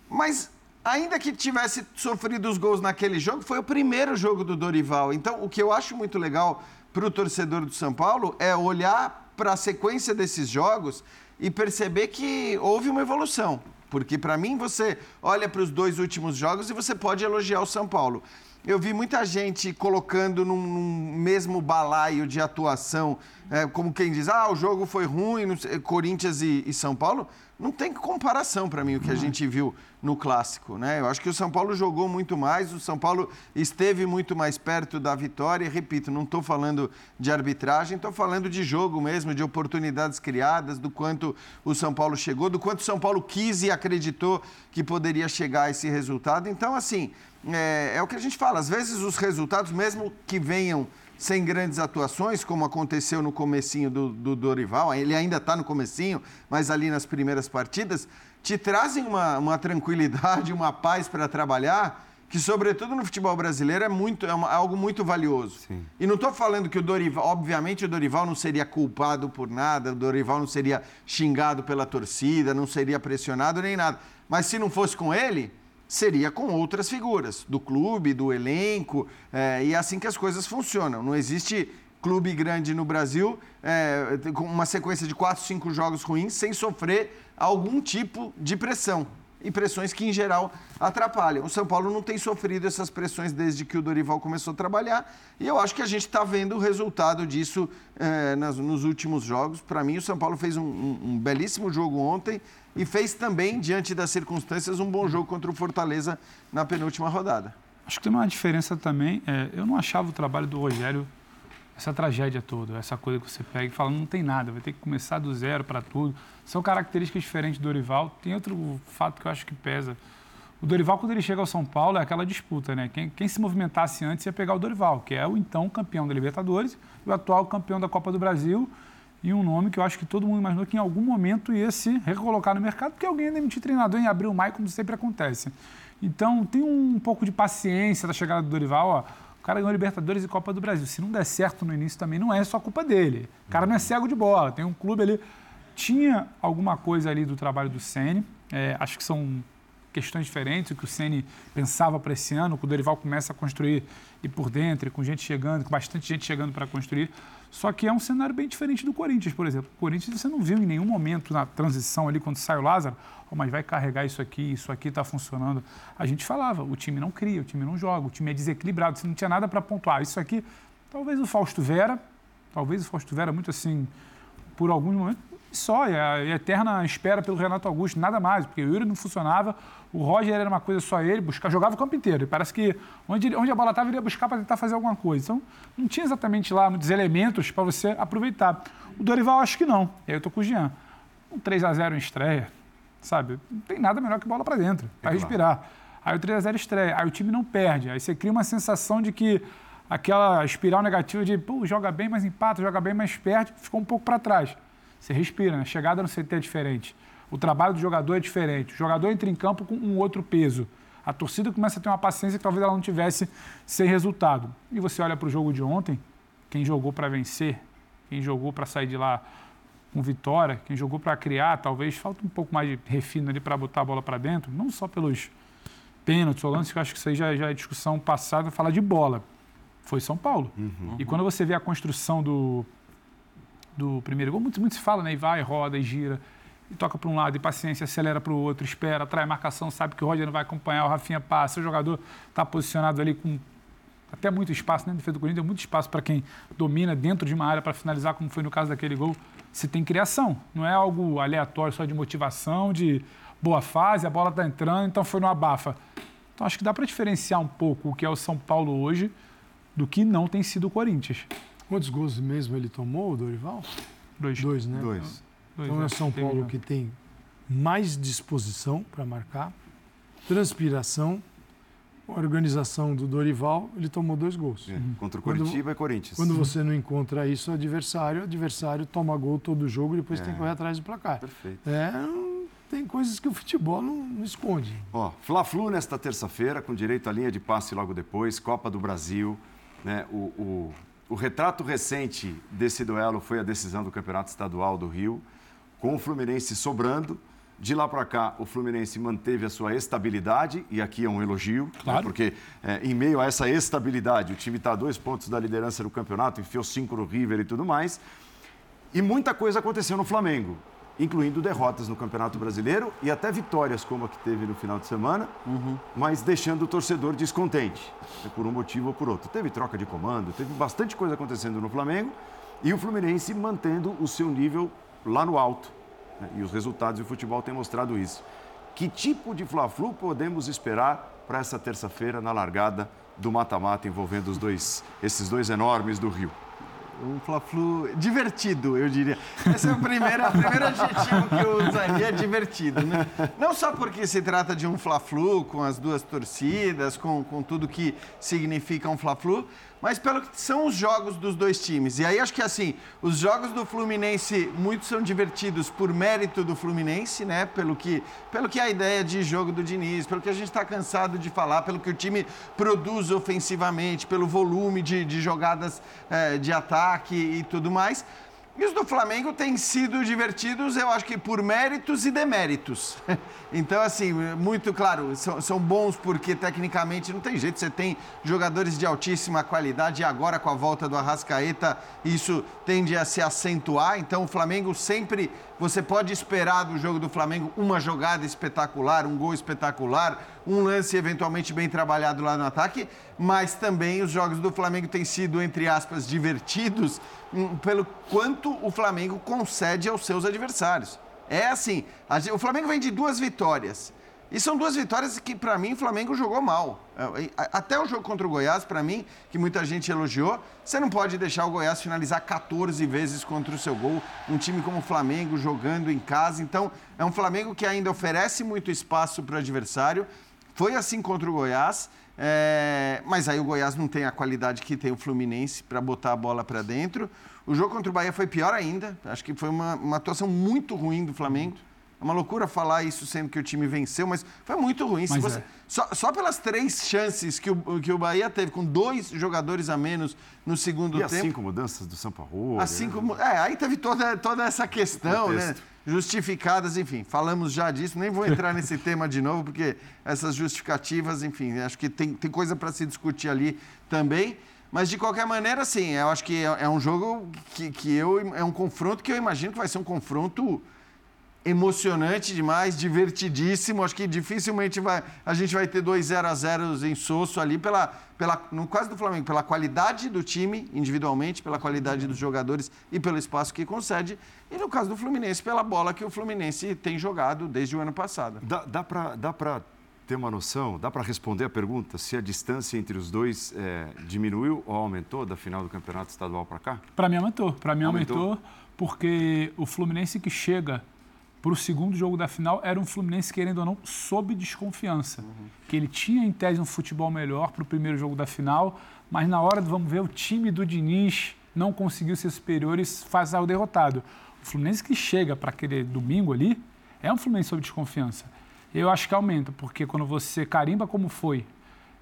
Mas ainda que tivesse sofrido os gols naquele jogo, foi o primeiro jogo do Dorival. Então, o que eu acho muito legal para o torcedor do São Paulo é olhar para a sequência desses jogos e perceber que houve uma evolução. Porque, para mim, você olha para os dois últimos jogos e você pode elogiar o São Paulo. Eu vi muita gente colocando num, num mesmo balaio de atuação, é, como quem diz, ah, o jogo foi ruim, Corinthians e, e São Paulo não tem comparação para mim o que a gente viu no clássico, né? Eu acho que o São Paulo jogou muito mais, o São Paulo esteve muito mais perto da vitória. E, repito, não estou falando de arbitragem, estou falando de jogo mesmo, de oportunidades criadas, do quanto o São Paulo chegou, do quanto o São Paulo quis e acreditou que poderia chegar a esse resultado. Então, assim, é, é o que a gente fala. Às vezes os resultados, mesmo que venham sem grandes atuações, como aconteceu no comecinho do, do Dorival, ele ainda está no comecinho, mas ali nas primeiras partidas, te trazem uma, uma tranquilidade, uma paz para trabalhar, que sobretudo no futebol brasileiro é, muito, é uma, algo muito valioso. Sim. E não estou falando que o Dorival, obviamente o Dorival não seria culpado por nada, o Dorival não seria xingado pela torcida, não seria pressionado nem nada. Mas se não fosse com ele, seria com outras figuras, do clube, do elenco, é, e é assim que as coisas funcionam. Não existe clube grande no Brasil é, com uma sequência de quatro, cinco jogos ruins sem sofrer algum tipo de pressão. E pressões que, em geral, atrapalham. O São Paulo não tem sofrido essas pressões desde que o Dorival começou a trabalhar. E eu acho que a gente está vendo o resultado disso é, nas, nos últimos jogos. Para mim, o São Paulo fez um, um, um belíssimo jogo ontem e fez também, diante das circunstâncias, um bom jogo contra o Fortaleza na penúltima rodada. Acho que tem uma diferença também. É, eu não achava o trabalho do Rogério essa tragédia toda, essa coisa que você pega e fala, não tem nada, vai ter que começar do zero para tudo. São características diferentes do Dorival. Tem outro fato que eu acho que pesa. O Dorival, quando ele chega ao São Paulo, é aquela disputa, né? Quem, quem se movimentasse antes ia pegar o Dorival, que é o então campeão da Libertadores e o atual campeão da Copa do Brasil e um nome que eu acho que todo mundo imaginou que em algum momento ia se recolocar no mercado, porque alguém ia demitir treinador em abril, maio, como sempre acontece. Então, tem um pouco de paciência da chegada do Dorival. Ó, cara ganhou Libertadores e Copa do Brasil. Se não der certo no início também, não é só culpa dele. O cara não é cego de bola. Tem um clube ali. Tinha alguma coisa ali do trabalho do Sene. É, acho que são questões diferentes, o que o Ceni pensava para esse ano, que o Dorival começa a construir e por dentro, com gente chegando, com bastante gente chegando para construir. Só que é um cenário bem diferente do Corinthians, por exemplo. O Corinthians você não viu em nenhum momento na transição ali, quando sai o Lázaro, oh, mas vai carregar isso aqui, isso aqui está funcionando. A gente falava, o time não cria, o time não joga, o time é desequilibrado, você não tinha nada para pontuar. Isso aqui, talvez o Fausto Vera, talvez o Fausto Vera, muito assim, por alguns momentos, só, e a, eterna espera pelo Renato Augusto, nada mais, porque o Yuri não funcionava, o Roger era uma coisa só ele, buscar, jogava o campo inteiro. E parece que onde, onde a bola estava, ele ia buscar para tentar fazer alguma coisa. Então, não tinha exatamente lá muitos elementos para você aproveitar. O Dorival, acho que não. E aí eu tô com o Jean. Um 3 a 0 em estreia, sabe? Não tem nada melhor que bola para dentro, para é respirar. Claro. Aí o 3 a 0 estreia, aí o time não perde. Aí você cria uma sensação de que aquela espiral negativa de, pô, joga bem, mas empata, joga bem, mas perde, ficou um pouco para trás. Você respira, né? Chegada no CT é diferente. O trabalho do jogador é diferente. O jogador entra em campo com um outro peso. A torcida começa a ter uma paciência que talvez ela não tivesse sem resultado. E você olha para o jogo de ontem, quem jogou para vencer, quem jogou para sair de lá com vitória, quem jogou para criar, talvez falta um pouco mais de refino ali para botar a bola para dentro, não só pelos pênaltis ou lances, que eu acho que isso aí já, já é discussão passada, falar de bola. Foi São Paulo. Uhum. E quando você vê a construção do, do primeiro gol, muito, muito se fala, né? E vai, roda e gira. E toca para um lado, e paciência, acelera para o outro, espera, atrai marcação, sabe que o Roger não vai acompanhar, o Rafinha passa, o jogador está posicionado ali com até muito espaço, né? Defesa do Corinthians, muito espaço para quem domina dentro de uma área para finalizar, como foi no caso daquele gol. Se tem criação, não é algo aleatório só de motivação, de boa fase, a bola está entrando, então foi no abafa. Então acho que dá para diferenciar um pouco o que é o São Paulo hoje do que não tem sido o Corinthians. Quantos gols mesmo ele tomou, o Dorival? Dois. Dois, né? Dois. Então é São Paulo que tem mais disposição para marcar, transpiração, organização do Dorival, ele tomou dois gols. É, contra o Curitiba quando, e Corinthians. Quando você não encontra isso, o adversário, o adversário toma gol todo jogo e depois é. tem que correr atrás do placar. Perfeito. É, tem coisas que o futebol não, não esconde. Ó, Fla-Flu nesta terça-feira, com direito à linha de passe logo depois, Copa do Brasil, né, o, o, o retrato recente desse duelo foi a decisão do Campeonato Estadual do Rio, com o Fluminense sobrando. De lá para cá, o Fluminense manteve a sua estabilidade, e aqui é um elogio, né, claro. né, porque é, em meio a essa estabilidade, o time está a dois pontos da liderança do campeonato, enfiou cinco no River e tudo mais. E muita coisa aconteceu no Flamengo incluindo derrotas no Campeonato Brasileiro e até vitórias como a que teve no final de semana, uhum. mas deixando o torcedor descontente, né, por um motivo ou por outro. Teve troca de comando, teve bastante coisa acontecendo no Flamengo e o Fluminense mantendo o seu nível lá no alto. Né, e os resultados do futebol têm mostrado isso. Que tipo de Fla-Flu podemos esperar para essa terça-feira na largada do mata-mata envolvendo os dois, esses dois enormes do Rio? um Fla-Flu divertido, eu diria. Esse é o primeiro, o primeiro adjetivo que eu usaria, divertido. Né? Não só porque se trata de um Fla-Flu, com as duas torcidas, com, com tudo que significa um Fla-Flu, mas pelo que são os jogos dos dois times. E aí acho que assim, os jogos do Fluminense muitos são divertidos por mérito do Fluminense, né? Pelo que, pelo que a ideia de jogo do Diniz, pelo que a gente está cansado de falar, pelo que o time produz ofensivamente, pelo volume de, de jogadas é, de ataque e tudo mais. E os do Flamengo têm sido divertidos, eu acho que por méritos e deméritos. Então, assim, muito claro, são, são, bons porque tecnicamente não tem jeito, você tem jogadores de altíssima qualidade e agora com a volta do Arrascaeta isso tende a se acentuar. Então, o Flamengo sempre, você pode esperar do jogo do Flamengo uma jogada espetacular, um gol espetacular, um lance eventualmente bem trabalhado lá no ataque, mas também os jogos do Flamengo têm sido, entre aspas, divertidos hum, pelo quanto o Flamengo concede aos seus adversários. É assim, o Flamengo vem de duas vitórias. E são duas vitórias que, para mim, o Flamengo jogou mal. É, até o jogo contra o Goiás, para mim, que muita gente elogiou, você não pode deixar o Goiás finalizar 14 vezes contra o seu gol. Um time como o Flamengo jogando em casa. Então, é um Flamengo que ainda oferece muito espaço para o adversário. Foi assim contra o Goiás. É... mas aí o Goiás não tem a qualidade que tem o Fluminense para botar a bola para dentro. O jogo contra o Bahia foi pior ainda. Acho que foi uma, uma atuação muito ruim do Flamengo. É uma loucura falar isso sendo que o time venceu, mas foi muito ruim. Você, é. só, só, pelas três chances que o, que o Bahia teve, com dois jogadores a menos no segundo e tempo. E as cinco mudanças do São Paulo. As cinco, né? é, aí teve toda, toda essa questão, né? Justificadas, enfim, falamos já disso. Nem vou entrar nesse tema de novo, porque essas justificativas, enfim, acho que tem, tem coisa para se discutir ali também. Mas de qualquer maneira, sim, eu acho que é, é um jogo que, que eu. É um confronto que eu imagino que vai ser um confronto emocionante demais, divertidíssimo. Acho que dificilmente vai, a gente vai ter dois 0 a 0 em Sosso ali, pela, pela, no caso do Flamengo, pela qualidade do time individualmente, pela qualidade dos jogadores e pelo espaço que concede. E no caso do Fluminense, pela bola que o Fluminense tem jogado desde o ano passado. Dá, dá para dá ter uma noção, dá para responder a pergunta se a distância entre os dois é, diminuiu ou aumentou da final do Campeonato Estadual para cá? Para mim aumentou. Para mim aumentou. aumentou porque o Fluminense que chega para o segundo jogo da final era um Fluminense, querendo ou não, sob desconfiança. Uhum. Que ele tinha, em tese, um futebol melhor para o primeiro jogo da final, mas na hora vamos ver, o time do Diniz não conseguiu ser superior e faz o derrotado. O Fluminense que chega para aquele domingo ali é um Fluminense sob desconfiança. Eu acho que aumenta, porque quando você carimba como foi,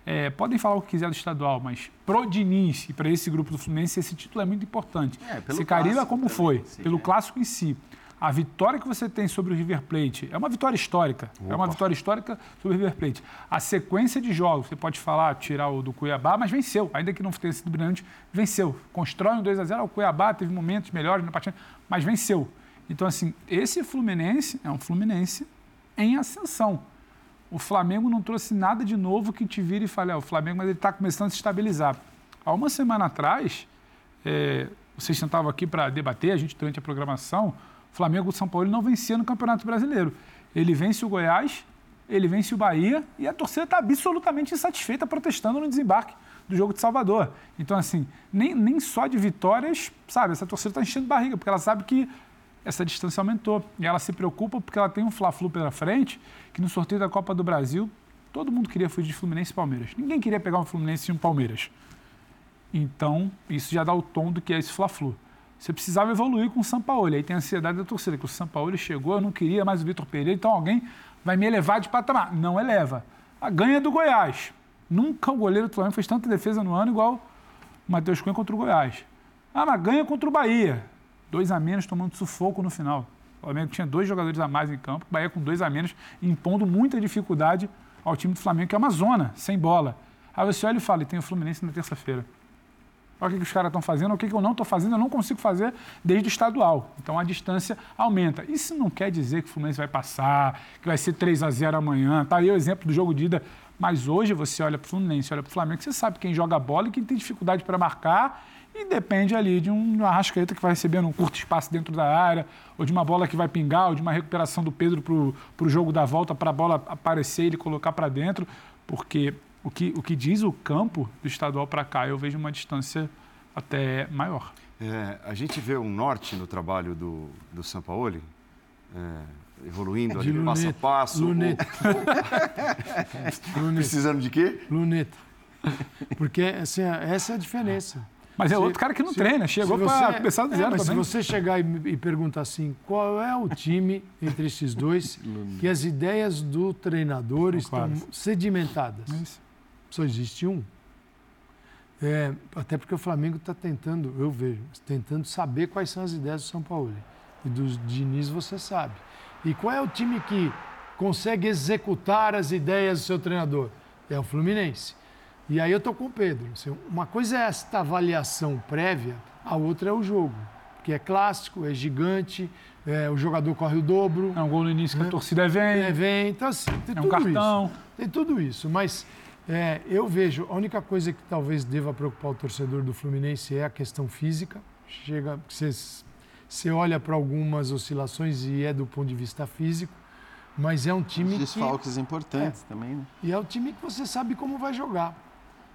é, podem falar o que quiser do estadual, mas pro Diniz e para esse grupo do Fluminense, esse título é muito importante. É, você carimba como também, foi, sim, pelo é. clássico em si. A vitória que você tem sobre o River Plate é uma vitória histórica. Opa. É uma vitória histórica sobre o River Plate. A sequência de jogos, você pode falar, tirar o do Cuiabá, mas venceu. Ainda que não tenha sido brilhante, venceu. Constrói um 2 a 0 O Cuiabá teve momentos melhores na partida, mas venceu. Então, assim, esse Fluminense é um Fluminense em ascensão. O Flamengo não trouxe nada de novo que te vire e fale, ah, o Flamengo, mas ele está começando a se estabilizar. Há uma semana atrás, é, vocês sentavam aqui para debater, a gente durante a programação, Flamengo e São Paulo não vencia no Campeonato Brasileiro. Ele vence o Goiás, ele vence o Bahia e a torcida está absolutamente insatisfeita protestando no desembarque do jogo de Salvador. Então, assim, nem, nem só de vitórias, sabe, essa torcida está enchendo barriga, porque ela sabe que essa distância aumentou. E ela se preocupa porque ela tem um Fla-Flu pela frente, que no sorteio da Copa do Brasil, todo mundo queria fugir de Fluminense e Palmeiras. Ninguém queria pegar um Fluminense e um Palmeiras. Então, isso já dá o tom do que é esse Fla-Flu. Você precisava evoluir com o Sampaoli. Aí tem a ansiedade da torcida, que o Sampaoli chegou, eu não queria mais o Vitor Pereira, então alguém vai me elevar de patamar. Não eleva. A ganha do Goiás. Nunca o goleiro do Flamengo fez tanta defesa no ano igual o Matheus Cunha contra o Goiás. Ah, mas ganha contra o Bahia. Dois a menos tomando sufoco no final. O Flamengo tinha dois jogadores a mais em campo, o Bahia com dois a menos, impondo muita dificuldade ao time do Flamengo, que é uma zona, sem bola. Aí você olha e fala, e tem o Fluminense na terça-feira. Olha o que, que os caras estão fazendo, o que, que eu não estou fazendo, eu não consigo fazer desde o estadual. Então a distância aumenta. Isso não quer dizer que o Fluminense vai passar, que vai ser 3 a 0 amanhã. Tá aí o exemplo do jogo de ida. Mas hoje você olha para o Fluminense, olha para o Flamengo, você sabe quem joga bola e quem tem dificuldade para marcar. E depende ali de um arrascaeta que vai receber um curto espaço dentro da área, ou de uma bola que vai pingar, ou de uma recuperação do Pedro para o jogo da volta, para a bola aparecer e ele colocar para dentro. Porque o que, o que diz o campo do estadual para cá, eu vejo uma distância até maior. É, a gente vê um norte no trabalho do, do Sampaoli, é, evoluindo de ali luneta, passo a passo. Luneta. Ou... Precisando de quê? Luneta. Porque assim, essa é a diferença. Mas é se, outro cara que não se, treina, chegou para começar do é, zero é, mas também. Se você chegar e, e, perguntar assim, qual é o time entre esses dois que as ideias do treinador estão sedimentadas? Mas só existe um. É, até porque o Flamengo está tentando, eu vejo, tentando saber quais são as ideias do São Paulo. E dos Diniz você sabe. E qual é o time que consegue executar as ideias do seu treinador? É o Fluminense. E aí eu estou com o Pedro. Assim, uma coisa é esta avaliação prévia, a outra é o jogo. Que é clássico, é gigante, é, o jogador corre o dobro. É um gol no início né? que a torcida vem. É, vem. Então, assim, tem é tudo um cartão. isso. Tem tudo isso. Mas é, eu vejo, a única coisa que talvez deva preocupar o torcedor do Fluminense é a questão física. Chega, você, você olha para algumas oscilações e é do ponto de vista físico, mas é um time Os desfalques que, importantes é, também, né? E é o time que você sabe como vai jogar,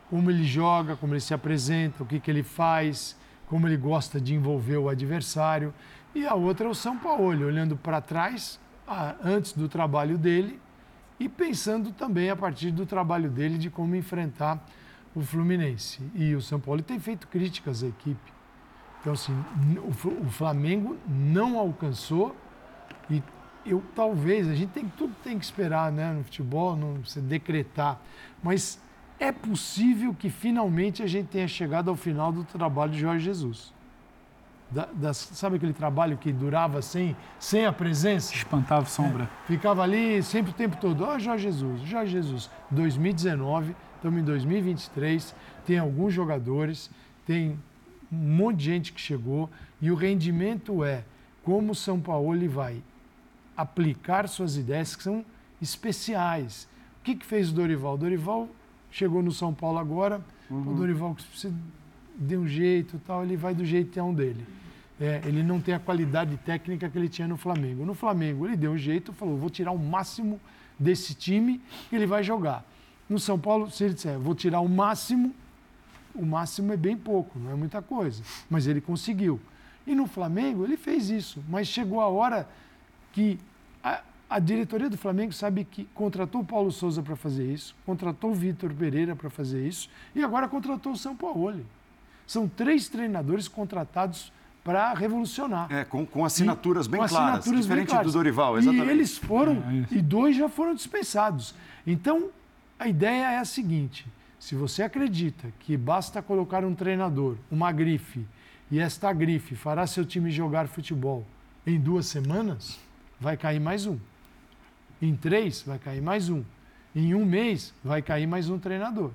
como ele joga, como ele se apresenta, o que, que ele faz, como ele gosta de envolver o adversário. E a outra é o São Paulo, olhando para trás, antes do trabalho dele, e pensando também a partir do trabalho dele de como enfrentar o Fluminense. E o São Paulo tem feito críticas à equipe. Então, assim, o Flamengo não alcançou e eu talvez, a gente tem tudo tem que esperar, né, no futebol, não se decretar, mas é possível que finalmente a gente tenha chegado ao final do trabalho de Jorge Jesus da, das, sabe aquele trabalho que durava sem, sem a presença? Espantava sombra. É, ficava ali sempre o tempo todo. Ó, oh, Jorge Jesus, Jorge Jesus. 2019, estamos em 2023, tem alguns jogadores, tem um monte de gente que chegou e o rendimento é como o São Paulo vai aplicar suas ideias que são especiais. O que, que fez o Dorival? O Dorival chegou no São Paulo agora, uhum. o Dorival precisa de um jeito tal, ele vai do jeitão dele. É, ele não tem a qualidade técnica que ele tinha no Flamengo. No Flamengo, ele deu um jeito, falou: vou tirar o máximo desse time que ele vai jogar. No São Paulo, se ele disser, vou tirar o máximo, o máximo é bem pouco, não é muita coisa. Mas ele conseguiu. E no Flamengo, ele fez isso. Mas chegou a hora que a, a diretoria do Flamengo sabe que contratou o Paulo Souza para fazer isso, contratou o Vitor Pereira para fazer isso e agora contratou o São Paulo. São três treinadores contratados para revolucionar. É, com, com assinaturas e, bem com claras, assinaturas diferente bem claras. do Dorival, exatamente. E eles foram, é, é e dois já foram dispensados. Então, a ideia é a seguinte: se você acredita que basta colocar um treinador, uma grife, e esta grife fará seu time jogar futebol em duas semanas, vai cair mais um. Em três, vai cair mais um. Em um mês, vai cair mais um treinador.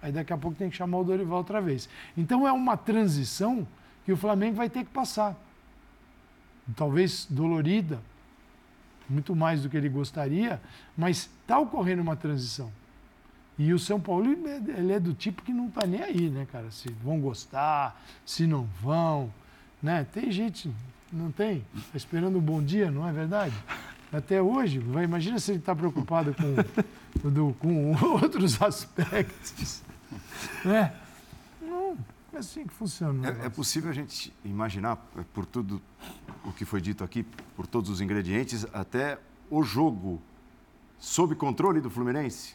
Aí daqui a pouco tem que chamar o Dorival outra vez. Então é uma transição que o Flamengo vai ter que passar. Talvez dolorida, muito mais do que ele gostaria, mas está ocorrendo uma transição. E o São Paulo, ele é do tipo que não está nem aí, né, cara? Se vão gostar, se não vão, né? Tem gente, não tem? Está esperando um bom dia, não é verdade? Até hoje, vai, imagina se ele está preocupado com, com outros aspectos. Né? É assim que funciona. É, é, possível a gente imaginar, é, por tudo o que foi dito aqui, por todos os ingredientes, até o jogo sob controle do Fluminense?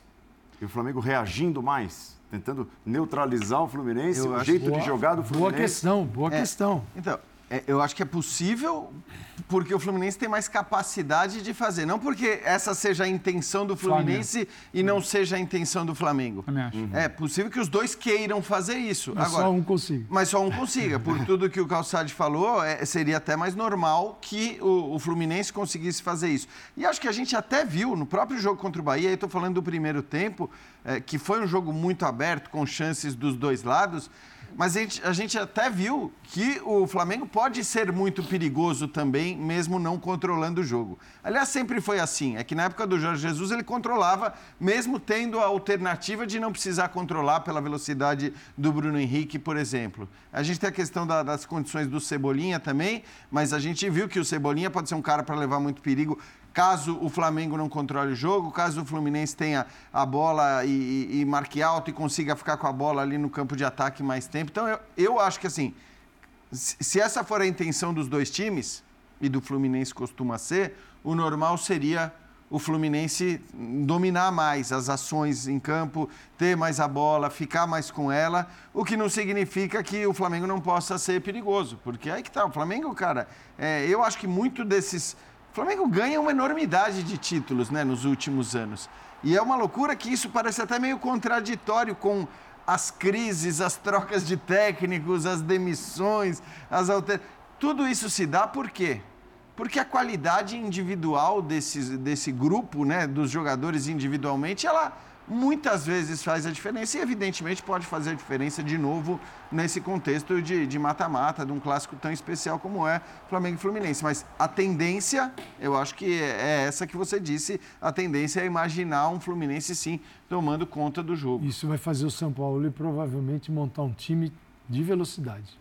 E o Flamengo reagindo mais, tentando neutralizar o Fluminense, Eu o jeito boa, de jogar do Fluminense. Boa questão, boa é, questão. Então, é, eu acho que é possível porque o Fluminense tem mais capacidade de fazer. Não porque essa seja a intenção do Fluminense Flamengo. e não seja a intenção do Flamengo. Uhum. É possível que os dois queiram fazer isso. Mas Agora, só um consiga. Mas só um consiga. Por tudo que o Calçade falou, é, seria até mais normal que o, o, Fluminense conseguisse fazer isso. E acho que a gente até viu no próprio jogo contra o Bahia, eu estou falando do primeiro tempo, é, que foi um jogo muito aberto, com chances dos dois lados. Mas a gente, a gente até viu que o Flamengo pode ser muito perigoso também, mesmo não controlando o jogo. Aliás, sempre foi assim. É que na época do Jorge Jesus ele controlava, mesmo tendo a alternativa de não precisar controlar pela velocidade do Bruno Henrique, por exemplo. A gente tem a questão da, das condições do Cebolinha também, mas a gente viu que o Cebolinha pode ser um cara para levar muito perigo caso o Flamengo não controle o jogo, caso o Fluminense tenha a bola e, e, e, marque alto e consiga ficar com a bola ali no campo de ataque mais tempo. Então, eu, eu acho que assim, se essa for a intenção dos dois times, e do Fluminense costuma ser, o normal seria o Fluminense dominar mais as ações em campo, ter mais a bola, ficar mais com ela, o que não significa que o Flamengo não possa ser perigoso, porque aí que tá, o Flamengo, cara, é, eu acho que muito desses o Flamengo ganha uma enormidade de títulos né, nos últimos anos. E é uma loucura que isso parece até meio contraditório com as crises, as trocas de técnicos, as demissões, as alter... Tudo isso se dá por quê? Porque a qualidade individual desse, desse grupo, né, dos jogadores individualmente, ela muitas vezes faz a diferença e, evidentemente, pode fazer a diferença de novo nesse contexto de mata-mata, de, de, um clássico tão especial como é Flamengo e Fluminense. Mas a tendência, eu acho que é essa que você disse, a tendência é imaginar um Fluminense, sim, tomando conta do jogo. Isso vai fazer o São Paulo e provavelmente montar um time de velocidade.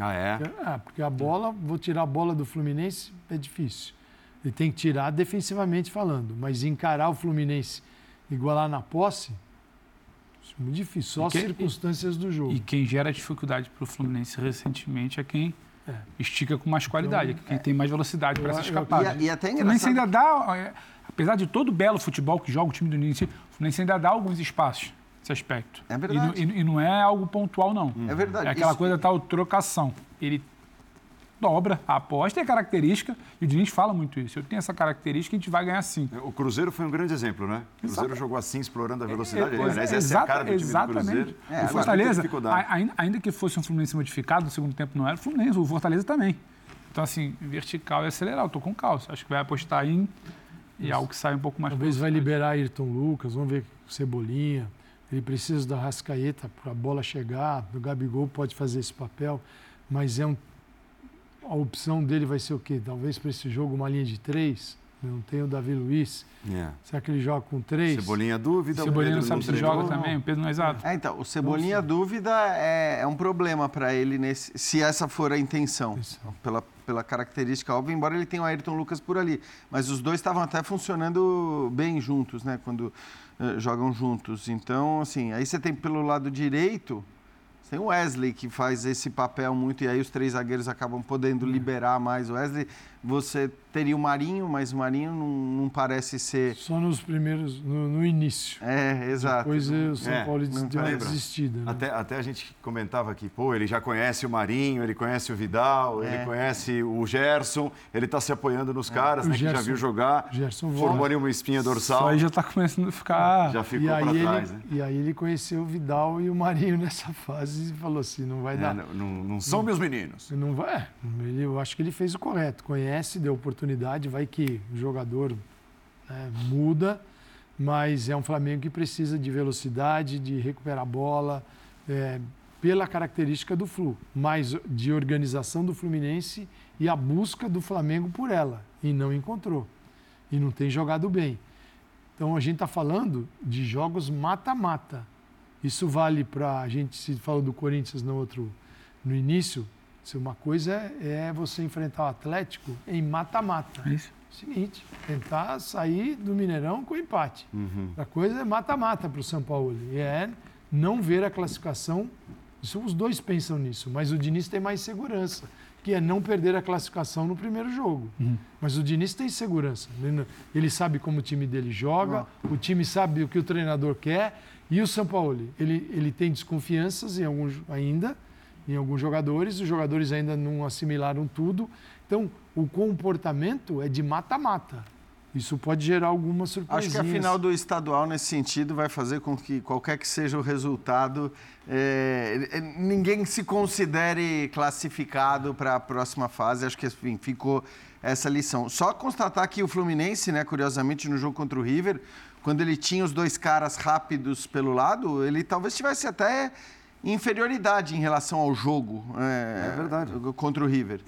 Ah, é? É, porque a bola, vou tirar a bola do Fluminense, é difícil. Ele tem que tirar defensivamente falando, mas encarar o Fluminense igualar na posse, isso é muito difícil, só as circunstâncias do jogo. E quem gera dificuldade para o Fluminense recentemente é quem é. estica com mais qualidade, então, quem é. tem mais velocidade para se escapar. E, e até engraçado... O Fluminense ainda dá, é, apesar de todo o belo futebol que joga o time do início, o Fluminense ainda dá alguns espaços nesse aspecto. É verdade. E, e, e não é algo pontual, não. É verdade. É aquela Isso... coisa tal trocação. Ele dobra a aposta é característica, e o Diniz fala muito isso. Eu tenho essa característica, a gente vai ganhar sim. O Cruzeiro foi um grande exemplo, né? O Cruzeiro jogou assim, explorando a velocidade. É, é, Aliás, essa é a cara do time exatamente. do Cruzeiro. É, o Fortaleza, ainda, ainda que fosse um Fluminense modificado, no segundo tempo não era, o Fluminense, o Fortaleza também. Então, assim, vertical e acelerar. Eu tô com calça. Acho que vai apostar em e algo que sai um pouco mais Talvez vai liberar Ayrton Lucas, vamos ver Cebolinha. Ele precisa da Rascaeta para a bola chegar. O Gabigol pode fazer esse papel, mas é um a opção dele vai ser o quê? Talvez para esse jogo uma linha de três. Não tem o Davi Luiz. Yeah. É. Será que ele joga com três? Cebolinha dúvida. Cebolinha não sabe se joga também. O Pedro não é exato. É, então, o Cebolinha Nossa. dúvida é, é, um problema para ele nesse, se essa for a intenção. Isso. Pela, pela característica óbvia, embora ele tenha o Ayrton Lucas por ali. Mas os dois estavam até funcionando bem juntos, né? Quando uh, jogam juntos. Então, assim, aí você tem pelo lado direito tem o Wesley que faz esse papel muito, e aí os três zagueiros acabam podendo liberar mais o Wesley. Você teria o Marinho, mas o Marinho não, não parece ser. Só nos primeiros, no, no, início. É, exato. Depois o São é, Paulo deu uma desistida. Né? Até, até a gente comentava aqui, pô, ele já conhece o Marinho, ele conhece o Vidal, é. ele conhece o Gerson, ele está se apoiando nos é. caras, né, Gerson, que já viu jogar. Gerson formou ali uma espinha dorsal. Isso aí já está começando a ficar. Já ficou para trás, né? E aí ele conheceu o Vidal e o Marinho nessa fase e falou assim: não vai é, dar. Não, não, não, são meus meninos. Não vai. Ele, eu acho que ele fez o correto. Conhece, deu oportunidade, vai que o jogador né, muda, mas é um Flamengo que precisa de velocidade, de recuperar a bola, é, pela característica do Flu, mas de organização do Fluminense e a busca do Flamengo por ela, e não encontrou. E não tem jogado bem. Então a gente está falando de jogos mata-mata. Isso vale para. A gente se falou do Corinthians no outro no início, se uma coisa é você enfrentar o Atlético em mata-mata. É isso. Seguinte, tentar sair do Mineirão com empate. Uhum. A coisa é mata-mata para o São Paulo. E é não ver a classificação. Isso, os dois pensam nisso, mas o Diniz tem mais segurança, que é não perder a classificação no primeiro jogo. Uhum. Mas o Diniz tem segurança. Ele, ele, sabe como o time dele joga, uhum. o time sabe o que o treinador quer. E o São Paulo, ele, ele tem desconfianças em alguns ainda, em alguns jogadores, os jogadores ainda não assimilaram tudo. Então, o comportamento é de mata-mata. Isso pode gerar algumas surpresas. Acho que a final do estadual, nesse sentido, vai fazer com que qualquer que seja o resultado, é, é ninguém se considere classificado para a próxima fase. Acho que enfim, ficou essa lição. Só constatar que o Fluminense, né, curiosamente, no jogo contra o River, quando ele tinha os dois caras rápidos pelo lado, ele talvez tivesse até inferioridade em relação ao jogo. É, é verdade. Contra o River.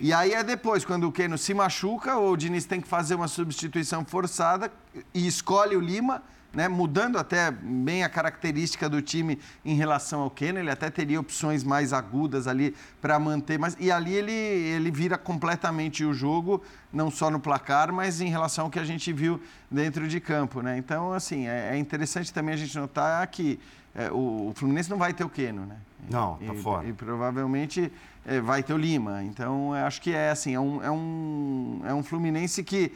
E aí é depois, quando o Keno se machuca, o Diniz tem que fazer uma substituição forçada e escolhe o Lima, né, mudando até bem a característica do time em relação ao Keno. Ele até teria opções mais agudas ali para manter. Mas, e ali ele, ele vira completamente o jogo, não só no placar, mas em relação ao que a gente viu dentro de campo. Né? Então, assim, é, é interessante também a gente notar que é, o, o, Fluminense não vai ter o Keno, né? Não, tá e, fora. E provavelmente é, vai ter o Lima. Então, acho que é assim, é um, é um, é um Fluminense que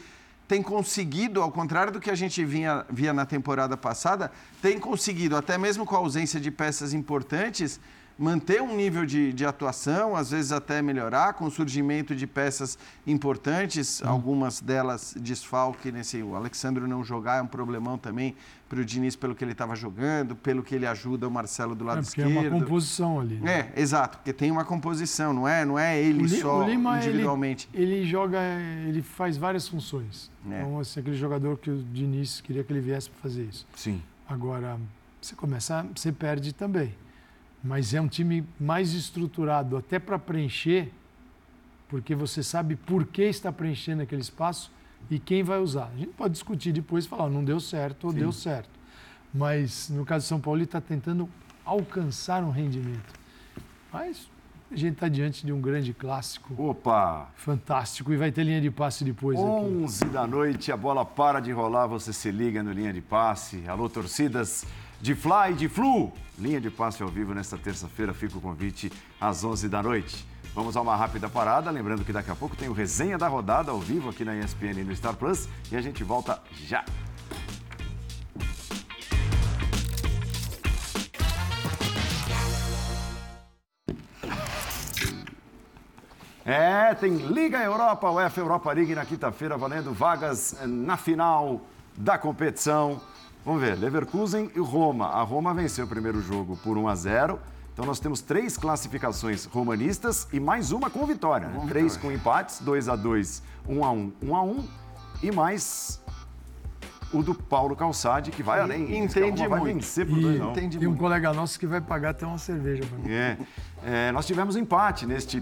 tem conseguido, ao contrário do que a gente vinha, via na temporada passada, tem conseguido, até mesmo com a ausência de peças importantes, manter um nível de, de, atuação, às vezes até melhorar, com o surgimento de peças importantes, hum. algumas delas desfalque nesse. O Alexandre não jogar é um problemão também para o Diniz pelo que ele estava jogando, pelo que ele ajuda o Marcelo do lado é, esquerdo. É uma composição ali. Né? É, exato, porque tem uma composição, não é, não é ele só Lima, individualmente. Ele, ele, joga, ele faz várias funções. É. Então, assim, aquele jogador que o Diniz queria que ele viesse para fazer isso. Sim. Agora, você começa, você perde também mas é um time mais estruturado até para preencher, porque você sabe por que está preenchendo aquele espaço e quem vai usar. A gente pode discutir depois e falar, não deu certo ou Sim. deu certo. Mas no caso de São Paulo, ele está tentando alcançar um rendimento. Mas a gente está diante de um grande clássico. Opa! Fantástico. E vai ter linha de passe depois 11 aqui. da noite, a bola para de rolar, você se liga no linha de passe. Alô, torcidas de Fly, de Flu. Linha de passe ao vivo nesta terça-feira. Fica o convite às 11 da noite. Vamos a uma rápida parada. Lembrando que daqui a pouco tem o resenha da rodada ao vivo aqui na ESPN e no Star Plus. E a gente volta já. É, tem Liga Europa, UEFA Europa League na quinta-feira, valendo vagas na final da competição. Vamos ver, Leverkusen e Roma. A Roma venceu o primeiro jogo por 1 a 0. Então nós temos três classificações romanistas e mais uma com vitória. Né? Três com empates, 2 a 2, 1 a 1, 1 a 1 e mais o do Paulo Calçade, que vai além. Entende vai muito. vencer por dois, não. Entende Tem um muito. colega nosso que vai pagar até uma cerveja para mim. É. é. nós tivemos empate neste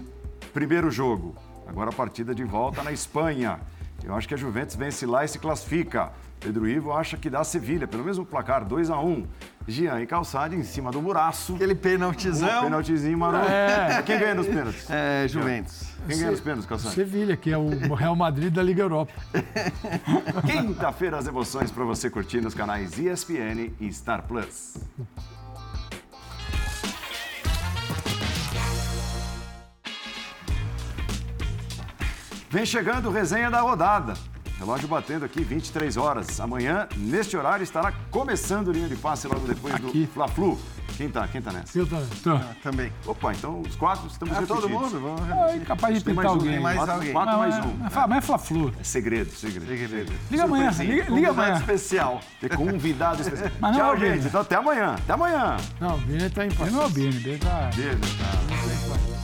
primeiro jogo. Agora a partida de volta na Espanha. Eu acho que a Juventus vence lá e se classifica. Pedro Ivo acha que dá Sevilha, pelo mesmo placar, 2 a 1 um. Jean e Calçade em cima do buraço. Aquele penaltizão. Um penaltizinho maroto. É. Quem ganha nos pênaltis? É, Juventus. Quem ganha nos pênaltis, Calçade? Sevilha, que é o Real Madrid da Liga Europa. Quinta-feira as emoções para você curtir nos canais ESPN e Star Plus. Vem chegando resenha da rodada. Relógio batendo aqui, 23 horas. Amanhã, neste horário, estará começando linha de passe logo depois aqui. do Fla-Flu. Quem tá? Quem tá nessa? Eu também. Tô. Ah, também. Opa, então os quatro estamos Ah, repetidos. todo mundo? Vamos É capaz de pintar mais um, alguém. tem mais quatro, alguém. quatro mais Mas- um. mas Mas é Fla-Flu. É segredo, segredo. Segredo. Liga amanhã, liga, liga amanhã. especial. Tem convidado especial. Mas não é Tchau, o Bini. gente. Então até amanhã. Até amanhã. Não, o Vini tá em paz. Ele não é o Bini, ele tá... Beijo, tá.